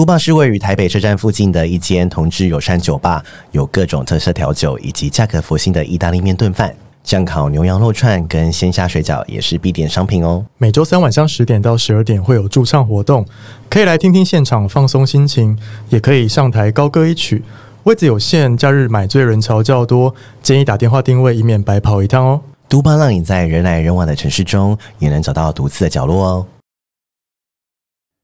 都霸是位于台北车站附近的一间同志友善酒吧，有各种特色调酒以及价格佛心的意大利面炖饭，酱烤牛羊肉串跟鲜虾水饺也是必点商品哦。每周三晚上十点到十二点会有驻唱活动，可以来听听现场放松心情，也可以上台高歌一曲。位子有限，假日买醉人潮较多，建议打电话定位，以免白跑一趟哦。都巴让你在人来人往的城市中，也能找到独自的角落哦。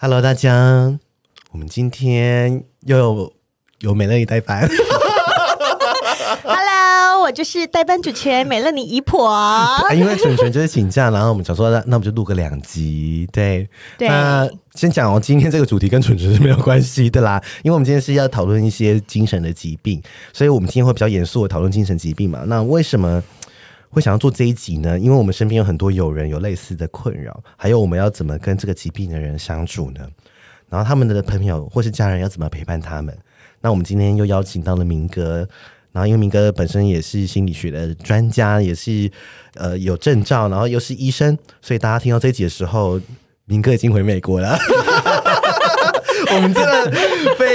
Hello，大家，我们今天又有，有美乐你代班。Hello，我就是代班主持人美乐你姨婆。因为纯纯就是请假，然后我们想说，那我们就录个两集。对，对。那先讲哦，今天这个主题跟纯纯是没有关系的啦，因为我们今天是要讨论一些精神的疾病，所以我们今天会比较严肃的讨论精神疾病嘛。那为什么会想要做这一集呢？因为我们身边有很多友人有类似的困扰，还有我们要怎么跟这个疾病的人相处呢？然后他们的朋友或是家人要怎么陪伴他们？那我们今天又邀请到了明哥，然后因为明哥本身也是心理学的专家，也是呃有证照，然后又是医生，所以大家听到这一集的时候，明哥已经回美国了。我们真的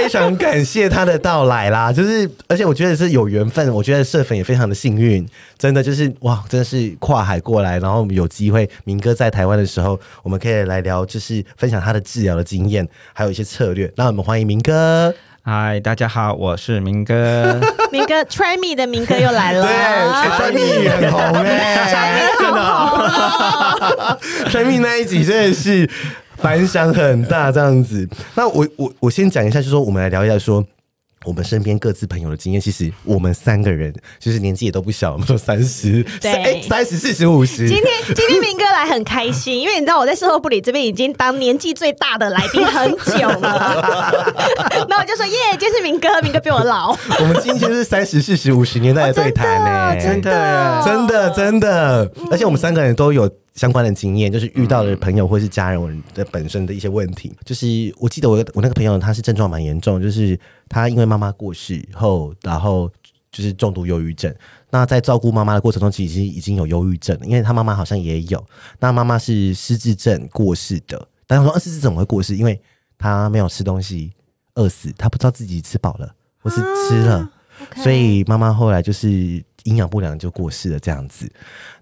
常感谢他的到来啦，就是而且我觉得是有缘分，我觉得社粉也非常的幸运，真的就是哇，真的是跨海过来，然后我们有机会，明哥在台湾的时候，我们可以来聊，就是分享他的治疗的经验，还有一些策略。那我们欢迎明哥。嗨，大家好，我是明哥。明哥，Try Me 的明哥又来了。对，Try Me 很红哎，真的。Try Me 那一集真的是。反响很大，这样子。那我我我先讲一下，就是说我们来聊一下，说我们身边各自朋友的经验。其实我们三个人其实年纪也都不小，我们说三十，对，哎，三十、四十、五十。今天今天明哥来很开心，因为你知道我在售后部里这边已经当年纪最大的来宾很久了。那我就说耶，今天是明哥，明哥比我老。我们今天是三十、四十、五十年代的对谈呢，真的，真的，真的，而且我们三个人都有。相关的经验，就是遇到的朋友或是家人的本身的一些问题。就是我记得我我那个朋友，他是症状蛮严重，就是他因为妈妈过世后，然后就是重度忧郁症。那在照顾妈妈的过程中，其实已经有忧郁症，因为他妈妈好像也有。那妈妈是失智症过世的，但他说失智怎么会过世？因为他没有吃东西，饿死，他不知道自己吃饱了或是吃了，啊 okay、所以妈妈后来就是。营养不良就过世了，这样子。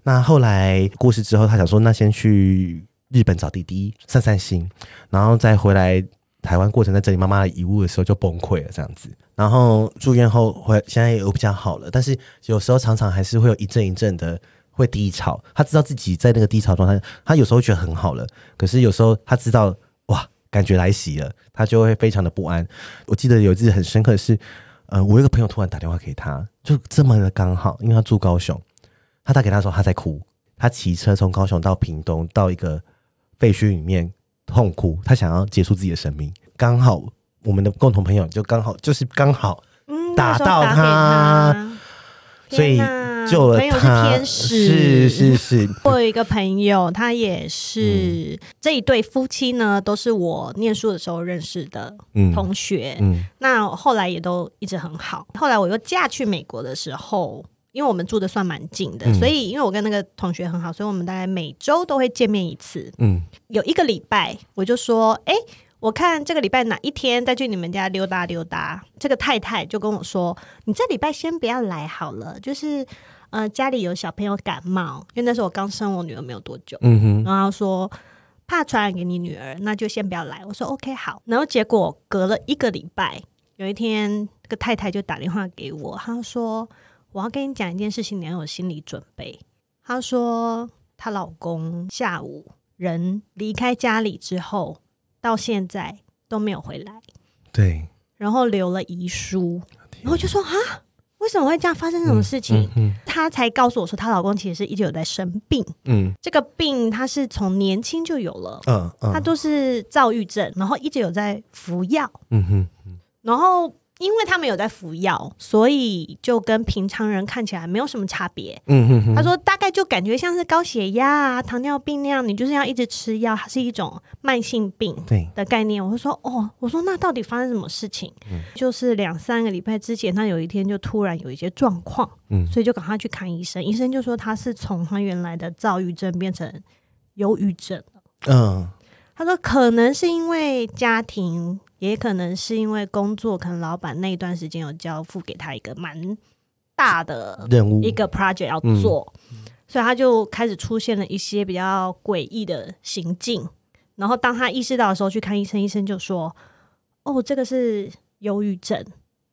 那后来过世之后，他想说，那先去日本找弟弟散散心，然后再回来台湾过程，在整理妈妈的遗物的时候就崩溃了，这样子。然后住院后回，现在也比较好了，但是有时候常常还是会有一阵一阵的会低潮。他知道自己在那个低潮状态，他有时候觉得很好了，可是有时候他知道哇，感觉来袭了，他就会非常的不安。我记得有一次很深刻的是。呃，我有个朋友突然打电话给他，就这么的刚好，因为他住高雄，他打给他说他在哭，他骑车从高雄到屏东，到一个废墟里面痛哭，他想要结束自己的生命。刚好我们的共同朋友就刚好就是刚好打到他，嗯、所以。救了他，朋友是天使，是是是。我有一个朋友，他也是、嗯、这一对夫妻呢，都是我念书的时候认识的同学。嗯，嗯那后来也都一直很好。后来我又嫁去美国的时候，因为我们住的算蛮近的，嗯、所以因为我跟那个同学很好，所以我们大概每周都会见面一次。嗯，有一个礼拜，我就说，哎、欸。我看这个礼拜哪一天再去你们家溜达溜达，这个太太就跟我说：“你这礼拜先不要来好了，就是呃家里有小朋友感冒，因为那时候我刚生我女儿没有多久，嗯哼，然后说怕传染给你女儿，那就先不要来。”我说：“OK，好。”然后结果隔了一个礼拜，有一天这个太太就打电话给我，她说：“我要跟你讲一件事情，你要有心理准备。”她说她老公下午人离开家里之后。到现在都没有回来，对，然后留了遗书，然后就说啊，为什么会这样？发生这种事情？她、嗯嗯、才告诉我说，她老公其实是一直有在生病。嗯，这个病她是从年轻就有了。嗯嗯，她都是躁郁症，然后一直有在服药。嗯哼，然后。因为他们有在服药，所以就跟平常人看起来没有什么差别。嗯哼哼，他说大概就感觉像是高血压啊、糖尿病那样，你就是要一直吃药，它是一种慢性病的概念。我就说哦，我说那到底发生什么事情？嗯、就是两三个礼拜之前，他有一天就突然有一些状况，嗯，所以就赶快去看医生。医生就说他是从他原来的躁郁症变成忧郁症了。嗯，他说可能是因为家庭。也可能是因为工作，可能老板那一段时间有交付给他一个蛮大的任务，一个 project 要做，嗯、所以他就开始出现了一些比较诡异的行径。然后当他意识到的时候，去看医生，医生就说：“哦，这个是忧郁症。”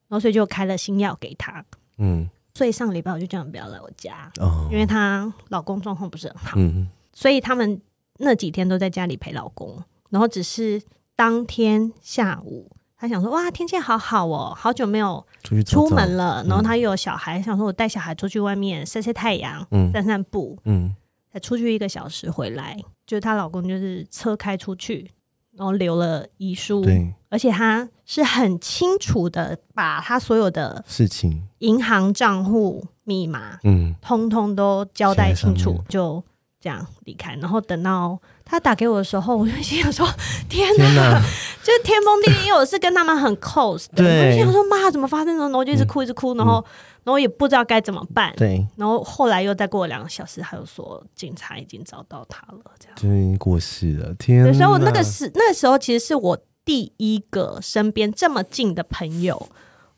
然后所以就开了新药给他。嗯，所以上个礼拜我就叫他不要来我家，哦、因为他老公状况不是很好，嗯、所以他们那几天都在家里陪老公，然后只是。当天下午，他想说：“哇，天气好好哦，好久没有出门了。走走”然后他又有小孩，嗯、想说：“我带小孩出去外面晒晒太阳，嗯、散散步。”嗯，才出去一个小时回来，就是她老公就是车开出去，然后留了遗书。对，而且他是很清楚的把他所有的事情、银行账户密码，嗯，通通都交代清楚，就这样离开。然后等到。他打给我的时候，我就心想说：“ 天哪，天哪 就是天崩地裂！”因为我是跟他们很 close 的，对我就想说：“妈，怎么发生这种？”然后就一直哭，一直哭，然后，嗯、然后也不知道该怎么办。对，然后后来又再过两个小时，他又说警察已经找到他了，这样就已经过世了。天哪，所以我那个时那个时候其实是我第一个身边这么近的朋友，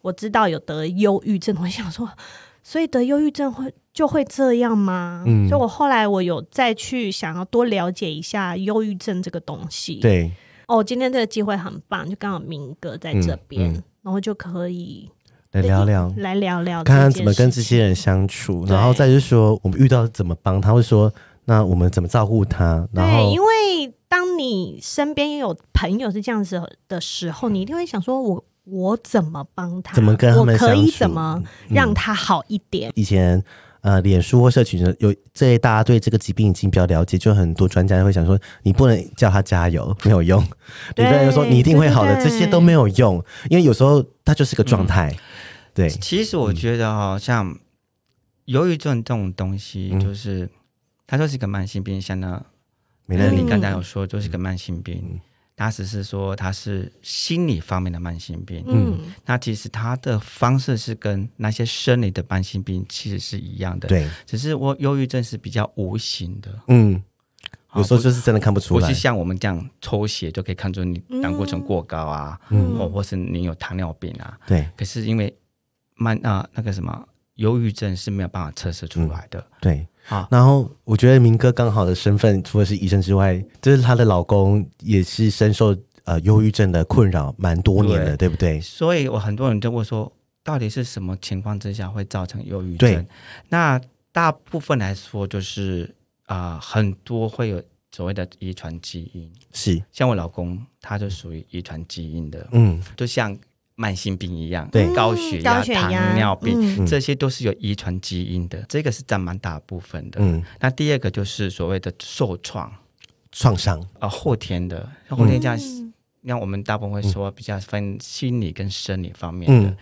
我知道有得忧郁症。我想说，所以得忧郁症会。就会这样吗？嗯，所以我后来我有再去想要多了解一下忧郁症这个东西。对，哦，今天这个机会很棒，就刚好明哥在这边，嗯嗯、然后就可以来聊聊，来聊聊，看看怎么跟这些人相处，然后再就是说我们遇到怎么帮他，会说那我们怎么照顾他。然后，对，因为当你身边有朋友是这样子的时候，你一定会想说我我怎么帮他？怎么跟他们相处？我可以怎么让他好一点？以前。呃，脸书或社群有这些，大家对这个疾病已经比较了解，就很多专家会想说，你不能叫他加油，没有用。有的人说你一定会好的，这些都没有用，因为有时候他就是个状态。嗯、对，其实我觉得哈，像忧郁症这种东西，就是、嗯、它就是一个慢性病，像那美乐你刚才有说，就是一个慢性病。嗯他只是说他是心理方面的慢性病，嗯，那其实他的方式是跟那些生理的慢性病其实是一样的，对，只是我忧郁症是比较无形的，嗯，有时候就是真的看不出来，不是像我们这样抽血就可以看出你胆固醇过高啊，嗯，或或是你有糖尿病啊，对，可是因为慢啊那个什么忧郁症是没有办法测试出来的，嗯、对。好，然后我觉得明哥刚好的身份，除了是医生之外，就是她的老公也是深受呃忧郁症的困扰，蛮多年的，对，对不对？所以我很多人都会说，到底是什么情况之下会造成忧郁症？那大部分来说就是啊、呃，很多会有所谓的遗传基因，是像我老公，他就属于遗传基因的，嗯，就像。慢性病一样，对。高血压、嗯、糖尿病，嗯、这些都是有遗传基因的，这个是占蛮大部分的。嗯，那第二个就是所谓的受创、创伤。啊、呃，后天的，后天这样，那、嗯、我们大部分会说比较分心理跟生理方面的。嗯、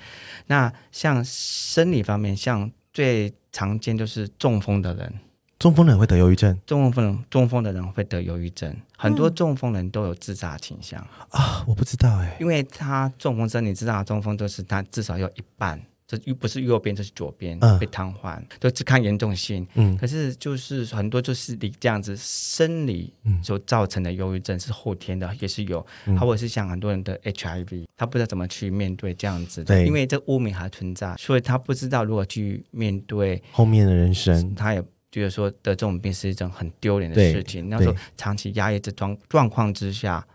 那像生理方面，像最常见就是中风的人。中风人会得忧郁症，中风人中风的人会得忧郁症，很多中风人都有自杀倾向。啊！我不知道哎，因为他中风症，你知道中风都是他至少有一半，这又不是右边就是左边被瘫痪，都只看严重性。嗯，可是就是很多就是你这样子生理所造成的忧郁症是后天的，也是有，或者是像很多人的 HIV，他不知道怎么去面对这样子的，因为这污名还存在，所以他不知道如何去面对后面的人生，他也。就是说得这种病是一种很丢脸的事情。那时候长期压抑这状状况之下，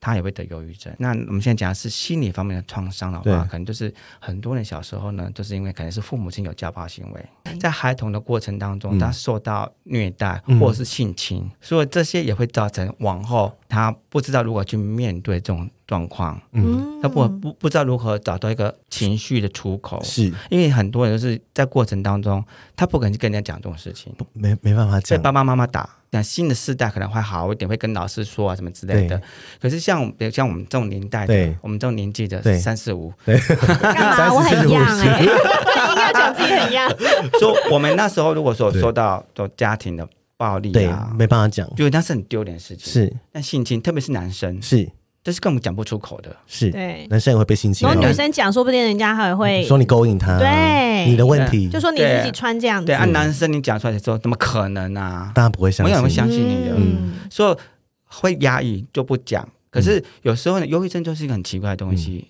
他也会得忧郁症。那我们现在讲的是心理方面的创伤的话，可能就是很多人小时候呢，就是因为可能是父母亲有家暴行为，在孩童的过程当中，他受到虐待或者是性侵，嗯、所以这些也会造成往后他不知道如何去面对这种状况，嗯，他不不不知道如何找到一个情绪的出口，是。因为很多人都是在过程当中，他不可能去跟人家讲这种事情，没没办法讲，被爸爸妈妈打。像新的世代可能会好一点，会跟老师说啊什么之类的。可是像比如像我们这种年代的，我们这种年纪的 三四五，干嘛？我很一样哎，应该讲自己很一样。说我们那时候如果说受到做家庭的暴力啊，没办法讲，就那是很丢脸的事情。是，但性侵，特别是男生，是。这是根本讲不出口的，是，对，男生也会被性侵。然后女生讲，说不定人家还会说你勾引他，对，你的问题，就说你自己穿这样子。对，按男生你讲出来的时候，怎么可能啊？当然不会相信，没有人会相信你的，嗯，所以会压抑就不讲。可是有时候呢，忧郁症就是一个很奇怪的东西，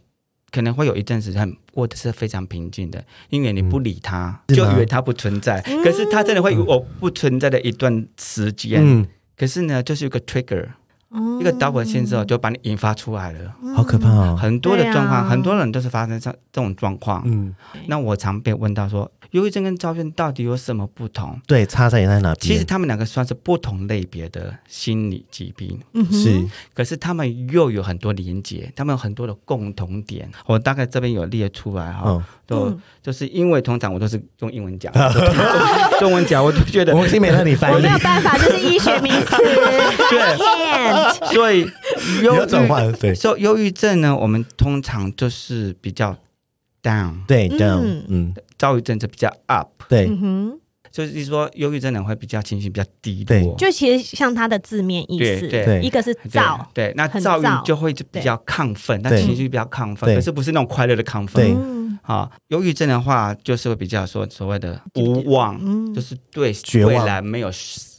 可能会有一阵子很过得是非常平静的，因为你不理他，就以为他不存在。可是他真的会有不存在的一段时间，可是呢，就是有个 trigger。一个导火线之后就把你引发出来了，好可怕哦！很多的状况，很多人都是发生这这种状况。嗯，那我常被问到说，忧郁症跟躁郁症到底有什么不同？对，差在在哪边？其实他们两个算是不同类别的心理疾病，是。可是他们又有很多连结，他们有很多的共同点。我大概这边有列出来哈，都就是因为通常我都是用英文讲，中文讲我就觉得我先没让你翻译，我没有办法，就是医学名词，对。所以忧转换对，所以忧郁症呢，我们通常就是比较 down，对 down，嗯，躁郁症就比较 up，对，嗯就是说忧郁症呢会比较情绪比较低落，就其实像它的字面意思，对，一个是躁，对，那躁郁就会比较亢奋，那情绪比较亢奋，可是不是那种快乐的亢奋，对，好，忧郁症的话就是会比较说所谓的无望，就是对未来没有。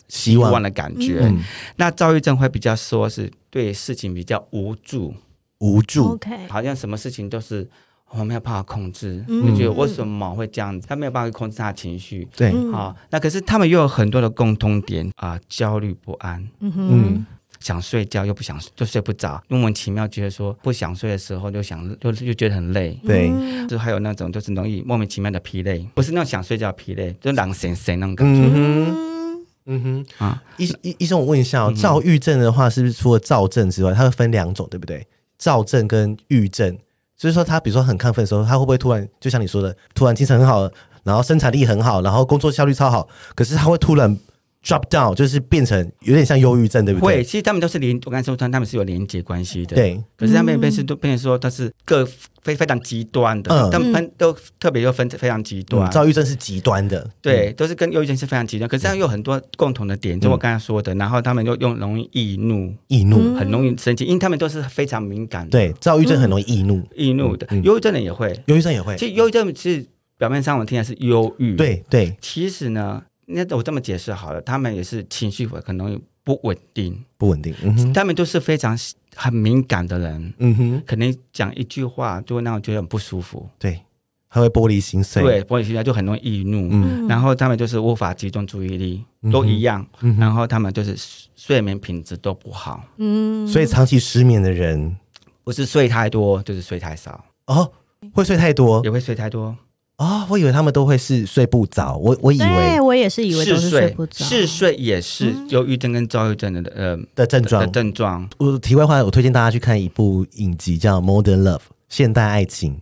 希望的感觉，嗯、那躁郁症会比较说是对事情比较无助，无助，Okay. 好像什么事情都是我没有办法控制，嗯、就觉得为什么会这样子，他没有办法控制他的情绪，对，好，那可是他们又有很多的共通点啊、呃，焦虑不安，嗯哼，嗯，想睡觉又不想，就睡不着，莫名其妙觉得说不想睡的时候就想就就觉得很累，对，就还有那种就是容易莫名其妙的疲累，不是那种想睡觉疲累，就懒神神那种感觉。嗯嗯。哼。啊，医医医生，我问一下哦，躁郁症的话，是不是除了躁症之外，它会分两种，对不对？躁症跟郁症，所以说他比如说很亢奋的时候，他会不会突然就像你说的，突然精神很好，然后生产力很好，然后工作效率超好，可是他会突然。Drop down 就是变成有点像忧郁症，对不对？会，其实他们都是连，我刚才说他们是有连接关系的。对，可是他们变是都变成说他是各非非常极端的，嗯、他们都特别又分非常极端。躁郁症是极端的，对，都是跟忧郁症是非常极端。可是他们有很多共同的点，嗯、就我刚才说的，然后他们又用容易易怒，易怒很容易生气，因为他们都是非常敏感的。对，躁郁症很容易易怒，易怒的，忧郁症的也会，忧郁症也会。其实忧郁症是表面上我听起来是忧郁，对对，其实呢。那我这么解释好了，他们也是情绪会很容易不稳定，不稳定。嗯、他们都是非常很敏感的人，嗯哼，可能讲一句话就会让我觉得很不舒服。对，他会玻璃心碎，对，玻璃心碎就很容易易怒。嗯，然后他们就是无法集中注意力，嗯、都一样。嗯、然后他们就是睡眠品质都不好。嗯，所以长期失眠的人，不是睡太多，就是睡太少。哦，会睡太多，也会睡太多。啊、哦，我以为他们都会是睡不着，我我以为，我也是以为都是睡不着，嗜睡也是忧郁症跟躁郁症的呃的症状的症状。我题外话，我推荐大家去看一部影集叫《Modern Love》现代爱情，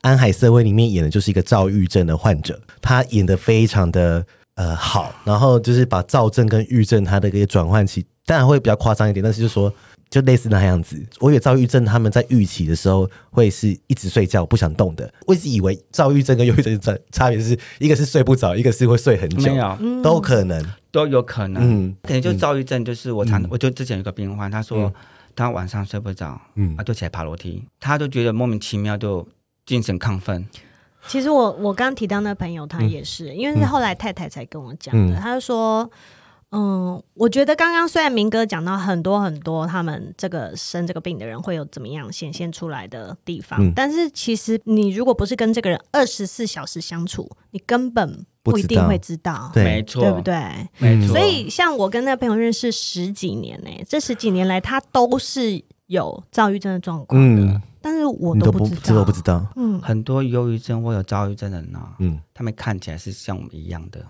安海瑟薇里面演的就是一个躁郁症的患者，他演的非常的呃好，然后就是把躁症跟郁症他的一个转换期，当然会比较夸张一点，但是就是说。就类似那样子，我有躁郁症他们在预期的时候会是一直睡觉不想动的。我一直以为躁郁症跟忧郁症的差别是一个是睡不着，一个是会睡很久，没有，都可能，都有可能。嗯，可能就躁郁症就是我常，我就之前有个病患，他说他晚上睡不着，嗯，啊，就起来爬楼梯，他就觉得莫名其妙就精神亢奋。其实我我刚提到那朋友他也是，因为是后来太太才跟我讲的，他就说。嗯，我觉得刚刚虽然明哥讲到很多很多他们这个生这个病的人会有怎么样显现出来的地方，嗯、但是其实你如果不是跟这个人二十四小时相处，你根本不一定会知道，对，没错，对不对？没错。所以像我跟那个朋友认识十几年呢、欸，这十几年来他都是有躁郁症的状况的，嗯、但是我都不知道，我不知道。嗯，很多忧郁症或有躁郁症的人呢，嗯，他们看起来是像我们一样的，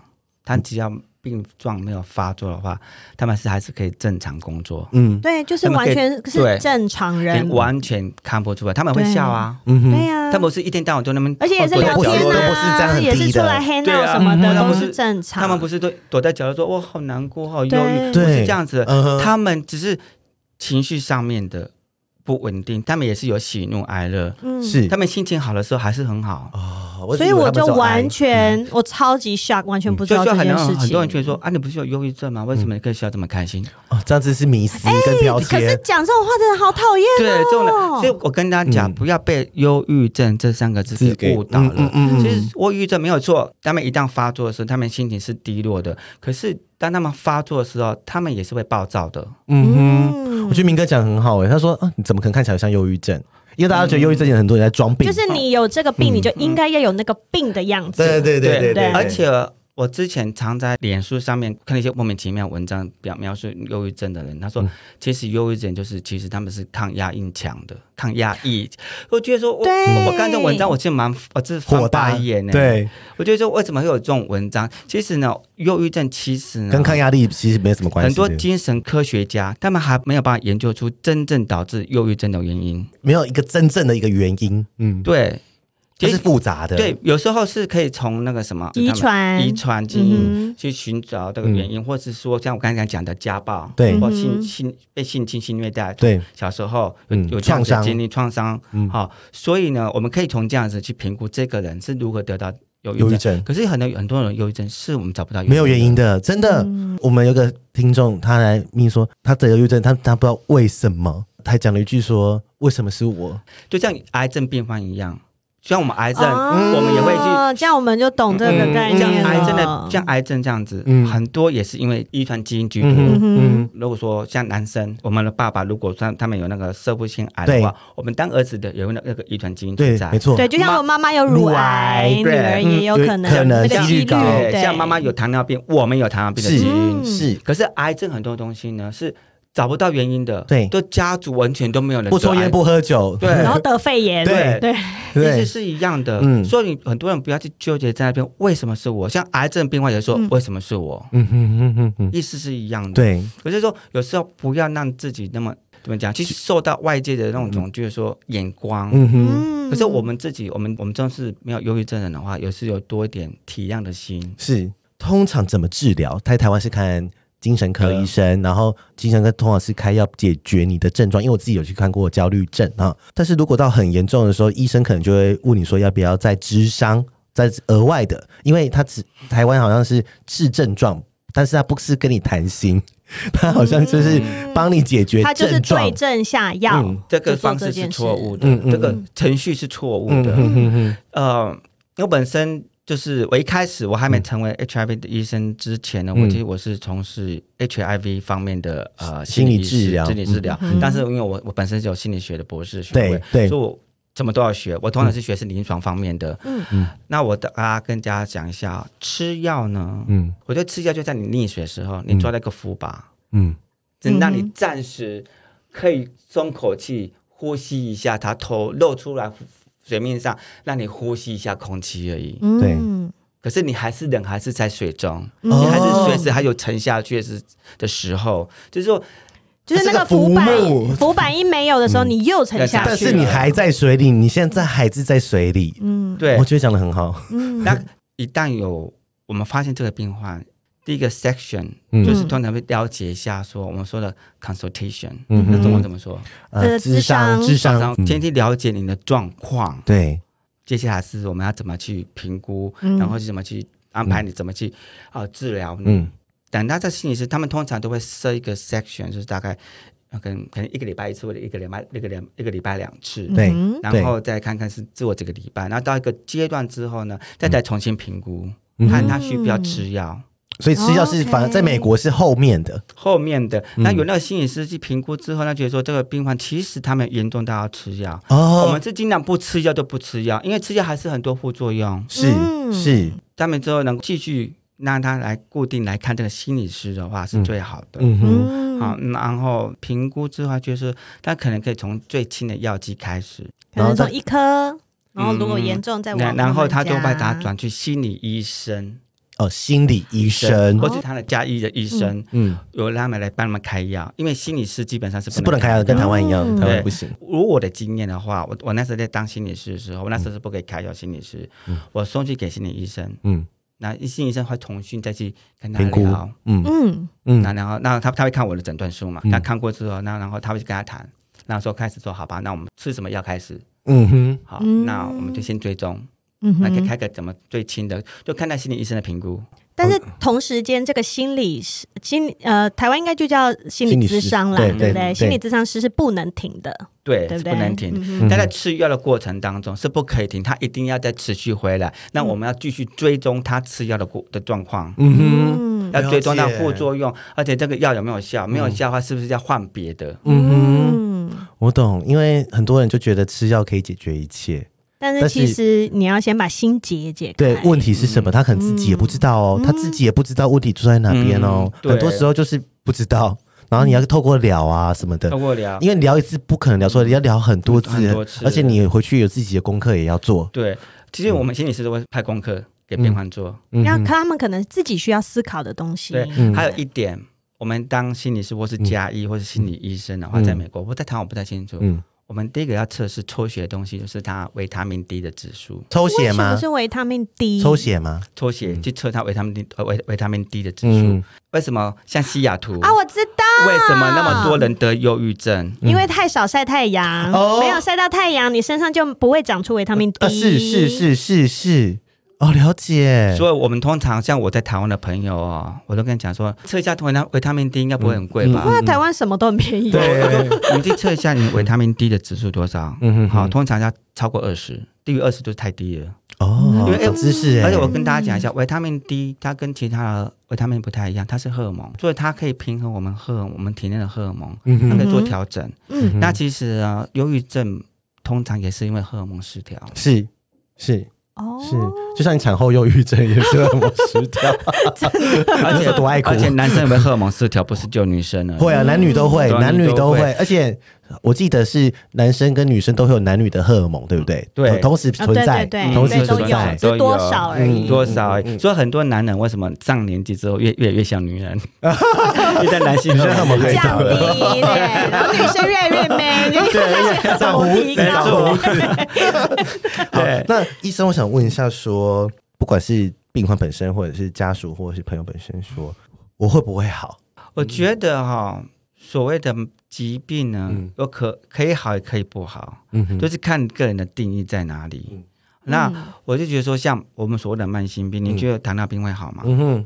他只要。病状没有发作的话，他们是还是可以正常工作。嗯，对，就是完全是正常人，完全看不出来，他们会笑啊，嗯，对呀，他们不是一天到晚都那么，而且也是聊天啊，也是出来 hang out 什么的，都是正常。他们不是都躲在角落说“我好难过，好忧郁”，不是这样子，他们只是情绪上面的。不稳定，他们也是有喜怒哀乐，嗯，是。他们心情好的时候还是很好哦。所以我就完全，我超级 shock，完全不知道这件事情。很多人觉得说啊，你不是有忧郁症吗？为什么你可以笑这么开心？哦，这样子是迷思跟标签。可是讲这种话真的好讨厌。对，这种的，所以我跟大家讲，不要被忧郁症这三个字给误导了。嗯嗯。其实忧郁症没有错，他们一旦发作的时候，他们心情是低落的。可是。当他们发作的时候，他们也是会暴躁的。嗯哼，我觉得明哥讲得很好诶，他说啊，你怎么可能看起来像忧郁症？因为大家觉得忧郁症有很多人在装病，就是你有这个病，你就应该要有那个病的样子。对对对对对，而且。我之前常在脸书上面看一些莫名其妙文章，表描述忧郁症的人。他说，其实忧郁症就是其实他们是抗压性强的，抗压抑。我觉得说，我我看这文章，我其实蛮我这火大眼呢。对，我觉得说，为什么会有这种文章？其实呢，忧郁症其实呢跟抗压力其实没什么关系。很多精神科学家他们还没有办法研究出真正导致忧郁症的原因，没有一个真正的一个原因。嗯，对。这是复杂的，对，有时候是可以从那个什么遗传、遗传基因去寻找这个原因，或者是说像我刚才讲的家暴，对，或性性被性侵、性虐待，对，小时候有有这样子经历创伤，好，所以呢，我们可以从这样子去评估这个人是如何得到忧郁症。可是很多很多人忧郁症是我们找不到没有原因的，真的。我们有个听众他来密说他得忧郁症，他他不知道为什么，他还讲了一句说为什么是我，就像癌症病患一样。像我们癌症，我们也会去，这样我们就懂这个概念。像癌症的，像癌症这样子，很多也是因为遗传基因居多。如果说像男生，我们的爸爸如果说他们有那个摄护腺癌的话，我们当儿子的有那那个遗传基因存在。没错，对，就像我妈妈有乳癌，女儿也有可能那个几率高。像妈妈有糖尿病，我们有糖尿病的基因。是，可是癌症很多东西呢是。找不到原因的，对，都家族完全都没有人不抽烟不喝酒，对，然后得肺炎，对对，意思是一样的。嗯，所以很多人不要去纠结在那边，为什么是我？像癌症病患也说，为什么是我？嗯哼哼哼哼，意思是一样的。对，可是说有时候不要让自己那么怎么讲，去受到外界的那种种，就是说眼光。嗯哼。可是我们自己，我们我们真是没有忧郁症人的话，有时有多一点体谅的心。是，通常怎么治疗？在台湾是看。精神科医生，然后精神科通常是开药解决你的症状，因为我自己有去看过焦虑症啊。但是如果到很严重的时候，医生可能就会问你说要不要再治商，再额外的，因为他只台湾好像是治症状，但是他不是跟你谈心，他好像就是帮你解决症状，他就是对症下药，嗯，这个方式是错误的，嗯、这个程序是错误的，嗯嗯嗯嗯、呃，我本身。就是我一开始我还没成为 HIV 的医生之前呢，嗯、我其实我是从事 HIV 方面的呃心理治疗、心理治疗。嗯、但是因为我我本身是有心理学的博士学位，对，所以我什么都要学。我通常是学是临床方面的。嗯嗯。那我大家跟大家讲一下，吃药呢，嗯，我觉得吃药就在你溺水的时候，你抓了一个浮把，嗯，能让你暂时可以松口气，呼吸一下，它头露出来。水面上让你呼吸一下空气而已，对。可是你还是人，还是在水中，你还是随时还有沉下去的的时候，就是说，就是那个浮板，浮板一没有的时候，你又沉下去。但是你还在水里，你现在还是在水里。嗯，对，我觉得讲的很好。嗯，那一旦有我们发现这个病患。第一个 section 就是通常会了解一下，说我们说的 consultation，那中文怎么说？呃，智商，智商，先去了解你的状况。对，接下来是我们要怎么去评估，然后是怎么去安排你，怎么去啊治疗。嗯，等到在心理师，他们通常都会设一个 section，就是大概可能可能一个礼拜一次，或者一个礼拜一个两一个礼拜两次。对，然后再看看是做这个礼拜，然后到一个阶段之后呢，再再重新评估，看他需不需要吃药。所以吃药是反而在美国是后面的，后面的。那有那个心理师去评估之后，他觉得说这个病患其实他们严重到要吃药。哦，我们是尽量不吃药就不吃药，因为吃药还是很多副作用。是是，他们之后能继续让他来固定来看这个心理师的话是最好的。嗯。哼，好，然后评估之后就是他可能可以从最轻的药剂开始，可能从一颗，然后如果严重再往，然后他就把他转去心理医生。哦，心理医生，或是他的家医的医生，嗯，有让他们来帮他们开药，因为心理师基本上是不能开药的，跟台湾一样，台湾不行。如果我的经验的话，我我那时候在当心理师的时候，我那时候是不可以开药，心理师，我送去给心理医生，嗯。那心理医生会重新再去跟他聊，嗯。嗯。嗯，那然后那他他会看我的诊断书嘛，他看过之后，那然后他会去跟他谈，然后说开始说好吧，那我们吃什么药开始，嗯哼，好，那我们就先追踪，嗯哼，那可以开个怎么最轻的，就看待心理医生的评估。但是同时间，这个心理师心呃，台湾应该就叫心理咨商啦，对不对？心理咨商师是不能停的，对，对不对？不能停。但在吃药的过程当中是不可以停，他一定要再持续回来。那我们要继续追踪他吃药的过的状况，嗯哼，要追踪到副作用，而且这个药有没有效？没有效的话，是不是要换别的？嗯哼，我懂，因为很多人就觉得吃药可以解决一切。但是其实你要先把心结解开。对，问题是什么？他可能自己也不知道哦，他自己也不知道问题出在哪边哦。很多时候就是不知道，然后你要透过聊啊什么的，透过聊，因为聊一次不可能聊出来，你要聊很多次，而且你回去有自己的功课也要做。对，其实我们心理师都会派功课给病患做，要他们可能自己需要思考的东西。对，还有一点，我们当心理师或是加医或是心理医生的话，在美国，我在台湾我不太清楚。嗯。我们第一个要测试抽血的东西，就是它维他命 D 的指数。抽血吗？不是维他命 D。抽血吗？抽血去测它维他命 D 维维他命 D 的指数。为什么像西雅图啊？我知道。为什么那么多人得忧郁症？因为太少晒太阳，没有晒到太阳，你身上就不会长出维他命 D。是是是是是。哦，了解。所以，我们通常像我在台湾的朋友哦，我都跟你讲说，测一下维他维他命 D 应该不会很贵吧？因为台湾什么都很便宜。对，你去测一下你维他命 D 的指数多少？嗯哼，好，通常要超过二十，低于二十就是太低了。哦，因为知识。而且我跟大家讲一下，维他命 D 它跟其他的维他命不太一样，它是荷尔蒙，所以它可以平衡我们荷我们体内的荷尔蒙，它可以做调整。嗯，那其实啊，忧郁症通常也是因为荷尔蒙失调。是是。哦，是，就像你产后忧郁症也是荷尔蒙失调，而且多爱哭。而且男生有没有荷尔蒙失调，不是就女生了？会啊，男女都会，男女都会。而且我记得是男生跟女生都会有男女的荷尔蒙，对不对？对，同时存在，同时存在，就多少而已，多少而已。所以很多男人为什么上年纪之后越越越像女人？因为男性荷尔蒙降低，然后女生越来越 man，对，长胡子，长胡子。好，那医生，我想。问一下说，说不管是病患本身，或者是家属，或者是朋友本身说，说我会不会好？我觉得哈，所谓的疾病呢，有可可以好，也可以不好，嗯，就是看个人的定义在哪里。嗯、那我就觉得说，像我们所谓的慢性病，嗯、你觉得糖尿病会好吗？嗯哼，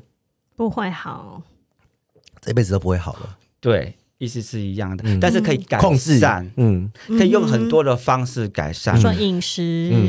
不会好，这辈子都不会好了。对。意思是一样的，但是可以改善，嗯，可以用很多的方式改善，说饮食、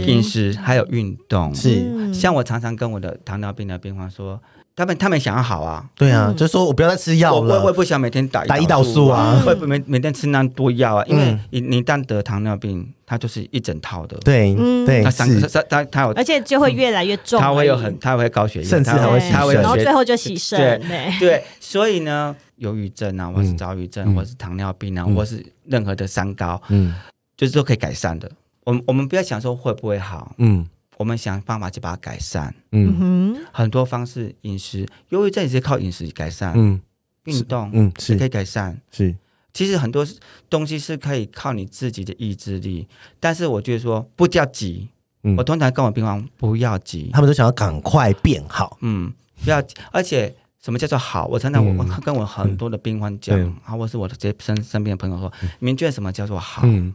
饮食还有运动，是。像我常常跟我的糖尿病的病患说，他们他们想要好啊，对啊，就说我不要再吃药了，我也不想每天打打胰岛素啊，会每每天吃那么多药啊，因为你你一旦得糖尿病，它就是一整套的，对对，是，它它有，而且就会越来越重，它会有很，它会高血压，甚至还会它会，然后最后就洗肾，对对，所以呢。忧郁症啊，或是躁郁症，或是糖尿病啊，或是任何的三高，嗯，就是都可以改善的。我们我们不要想说会不会好，嗯，我们想办法去把它改善，嗯。哼，很多方式，饮食，忧郁症也是靠饮食改善，嗯，运动，嗯，是。可以改善，是。其实很多东西是可以靠你自己的意志力，但是我觉得说不叫急，我通常跟我病房不要急，他们都想要赶快变好，嗯，不要，而且。什么叫做好？我常常我跟我很多的病患讲，啊，或是我的这些身身边的朋友说，你们觉得什么叫做好？嗯。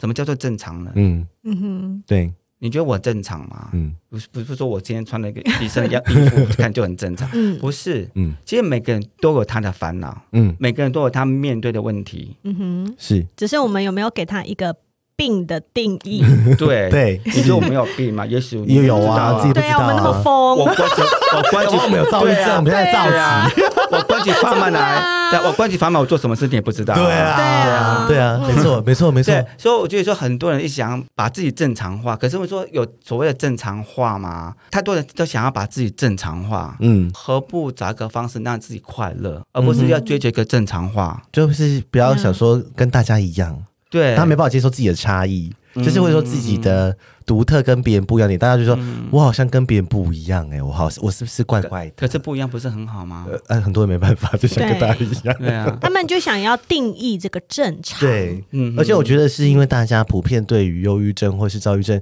什么叫做正常呢？嗯。嗯哼，对，你觉得我正常吗？嗯，不是不是说我今天穿了一个 医生的衣服看就很正常，嗯。不是，嗯，其实每个人都有他的烦恼，嗯，每个人都有他面对的问题，嗯哼，是，只是我们有没有给他一个。病的定义，对对，你说我没有病吗？也许也有啊，自己不知道。对啊，我们那么疯，我关起，我关起，没有躁郁症，我们现在躁急。我关起房门来，对，我关起房门，我做什么事情也不知道。对啊，对啊，对啊，没错，没错，没错。所以我觉得说，很多人一想把自己正常化，可是我说有所谓的正常化吗？太多人都想要把自己正常化，嗯，何不找个方式让自己快乐，而不是要追求一个正常化？就是不要想说跟大家一样。对，他没办法接受自己的差异，就是会说自己的独特跟别人不一样点，大家就说、嗯、我好像跟别人不一样哎、欸，我好我是不是怪怪的？可是不一样不是很好吗？呃，呃很多人没办法，就想跟大家一样，对，对啊，他们就想要定义这个正常。对，嗯，而且我觉得是因为大家普遍对于忧郁症或是躁郁症，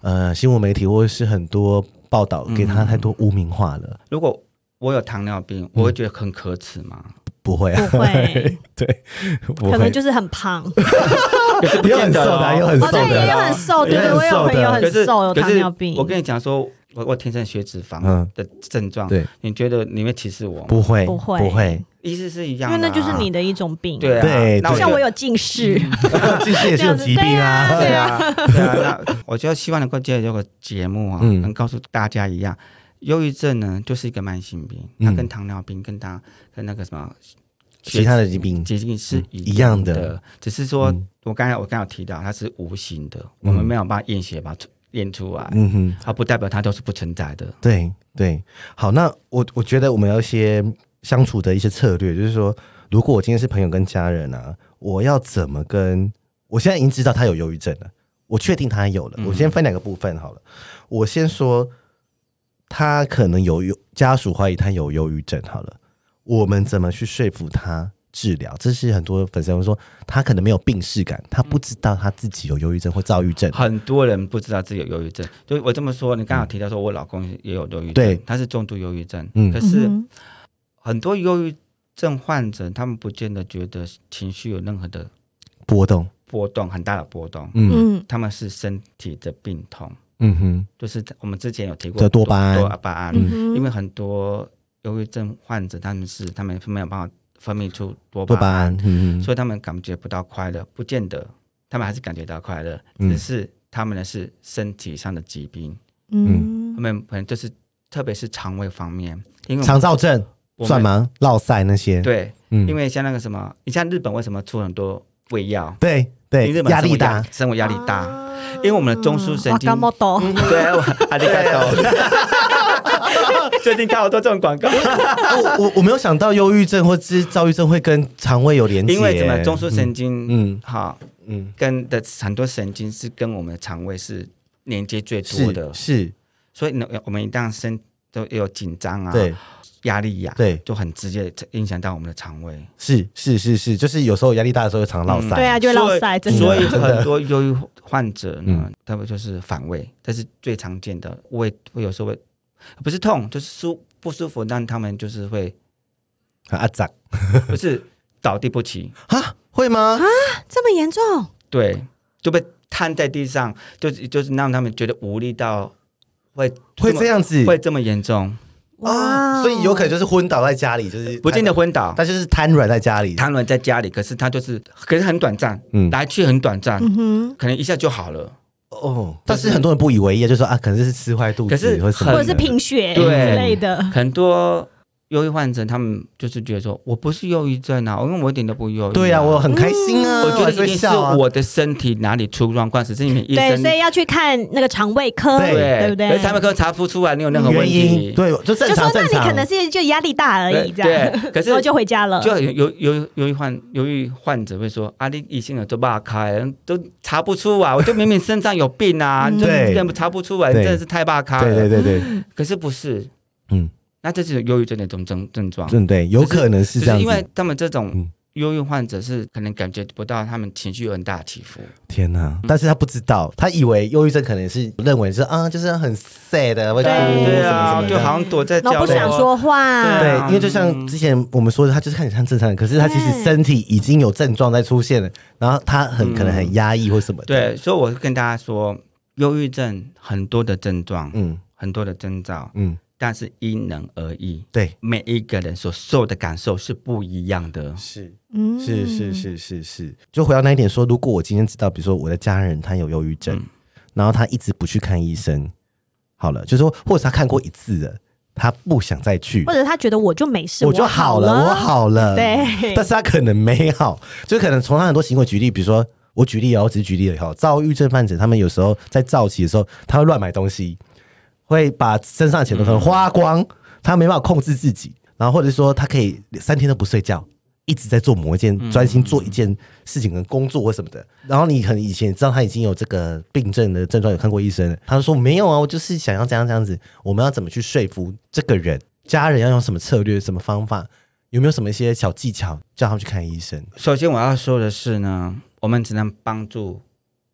呃，新闻媒体或者是很多报道给他太多污名化了。如果我有糖尿病，我会觉得很可耻吗？嗯不会啊，不会，对，可能就是很胖，又很瘦的，又很瘦的，也有很瘦，对对，我有朋友很瘦，有糖尿病。我跟你讲说，我我天生血脂肪的症状，对，你觉得你会歧视我？不会，不会，不会，意思是一样，因为那就是你的一种病，对对。那像我有近视，近视也是有疾病啊，对啊，对啊。那我就希望能够借这个节目啊，能告诉大家一样。忧郁症呢，就是一个慢性病，它跟糖尿病、跟它跟那个什么其他的疾病疾病是一样的，只是说我刚才我刚有提到，它是无形的，我们没有办法验血把它验出来，嗯哼，它不代表它都是不存在的。对对，好，那我我觉得我们要一些相处的一些策略，就是说，如果我今天是朋友跟家人啊，我要怎么跟？我现在已经知道他有忧郁症了，我确定他有了，我先分两个部分好了，我先说。他可能有忧家属怀疑他有忧郁症，好了，我们怎么去说服他治疗？这是很多粉丝会说，他可能没有病视感，他不知道他自己有忧郁症或躁郁症。很多人不知道自己有忧郁症，就我这么说，你刚好提到说我老公也有忧郁症，对，他是重度忧郁症，嗯，可是很多忧郁症患者，他们不见得觉得情绪有任何的波动，波动很大的波动，嗯，他们是身体的病痛。嗯哼，就是我们之前有提过的多巴胺，多巴胺，嗯、因为很多忧郁症患者他们是他们没有办法分泌出多巴胺，多巴胺嗯、所以他们感觉不到快乐，不见得他们还是感觉到快乐，嗯、只是他们的是身体上的疾病，嗯，他们可能就是特别是肠胃方面，因为肠燥症算吗？落塞那些，对，嗯、因为像那个什么，你像日本为什么出很多胃药？对对，压力大，生活压力大。啊因为我们的中枢神经，嗯、对，阿里嘎多，最近看好多这种广告。我我我没有想到忧郁症或是躁郁症会跟肠胃有连接，因为怎么中枢神经，嗯，好，嗯，跟的很多神经是跟我们的肠胃是连接最多的，是，是。所以呢，我们一旦身都有紧张啊，对。压力呀，对，就很直接影响到我们的肠胃。是是是是，就是有时候压力大的时候，常常落塞。对啊，就会落塞。所以很多忧郁患者呢，他们就是反胃，这是最常见的。胃会有时候会不是痛，就是舒不舒服，但他们就是会很阿杂，不是倒地不起啊？会吗？啊，这么严重？对，就被瘫在地上，就就是让他们觉得无力到会会这样子，会这么严重。啊，所以有可能就是昏倒在家里，就是不见得昏倒，他就是瘫软在家里，瘫软在家里。可是他就是，可是很短暂，嗯，来去很短暂，嗯哼，可能一下就好了。哦，但是很多人不以为意，就说啊，可能是吃坏肚子，可是或者是贫血之类的，很多。忧郁患者，他们就是觉得说，我不是忧郁症啊，因为我一点都不忧郁、啊。对呀、啊，我很开心啊。我觉得一定是我的身体哪里出状况，只是因为医生。对，所以要去看那个肠胃科，对，对不对？肠胃科查不出来你有任何问题。对，就正常。就说那你可能是就压力大而已，这样。对，可是我就回家了。就有有有忧郁患忧郁患者会说：“啊，你医生都把开，都查不出啊！我就明明身上有病啊，就根本查不出来，真的是太霸开。”对对对对。可是不是，嗯。那这是忧郁症的一种症症状，对对，有可能是这样，因为他们这种忧郁患者是可能感觉不到他们情绪有很大的起伏。天哪！但是他不知道，他以为忧郁症可能是认为是啊，就是很 sad 的，会哭什么什么，就好像躲在角落不想说话。对，因为就像之前我们说的，他就是看起来像正常人，可是他其实身体已经有症状在出现了，然后他很可能很压抑或什么。对，所以我跟大家说，忧郁症很多的症状，嗯，很多的征兆，嗯。但是因人而异，对每一个人所受的感受是不一样的。是，嗯，是是是是是。就回到那一点说，如果我今天知道，比如说我的家人他有忧郁症，嗯、然后他一直不去看医生，好了，就是说，或者他看过一次了，他不想再去，或者他觉得我就没事，我就好了，我好了，对。但是他可能没好，就可能从他很多行为举例，比如说我举例哦，我只是举例了哈。躁郁症患者他们有时候在躁期的时候，他会乱买东西。会把身上的钱都可能花光，嗯、他没办法控制自己，然后或者说他可以三天都不睡觉，一一直在做某一件，专心做一件事情跟工作或什么的。嗯、然后你可能以前知道他已经有这个病症的症状，有看过医生，他就说没有啊，我就是想要这样这样子。我们要怎么去说服这个人？家人要用什么策略、什么方法？有没有什么一些小技巧叫他们去看医生？首先我要说的是呢，我们只能帮助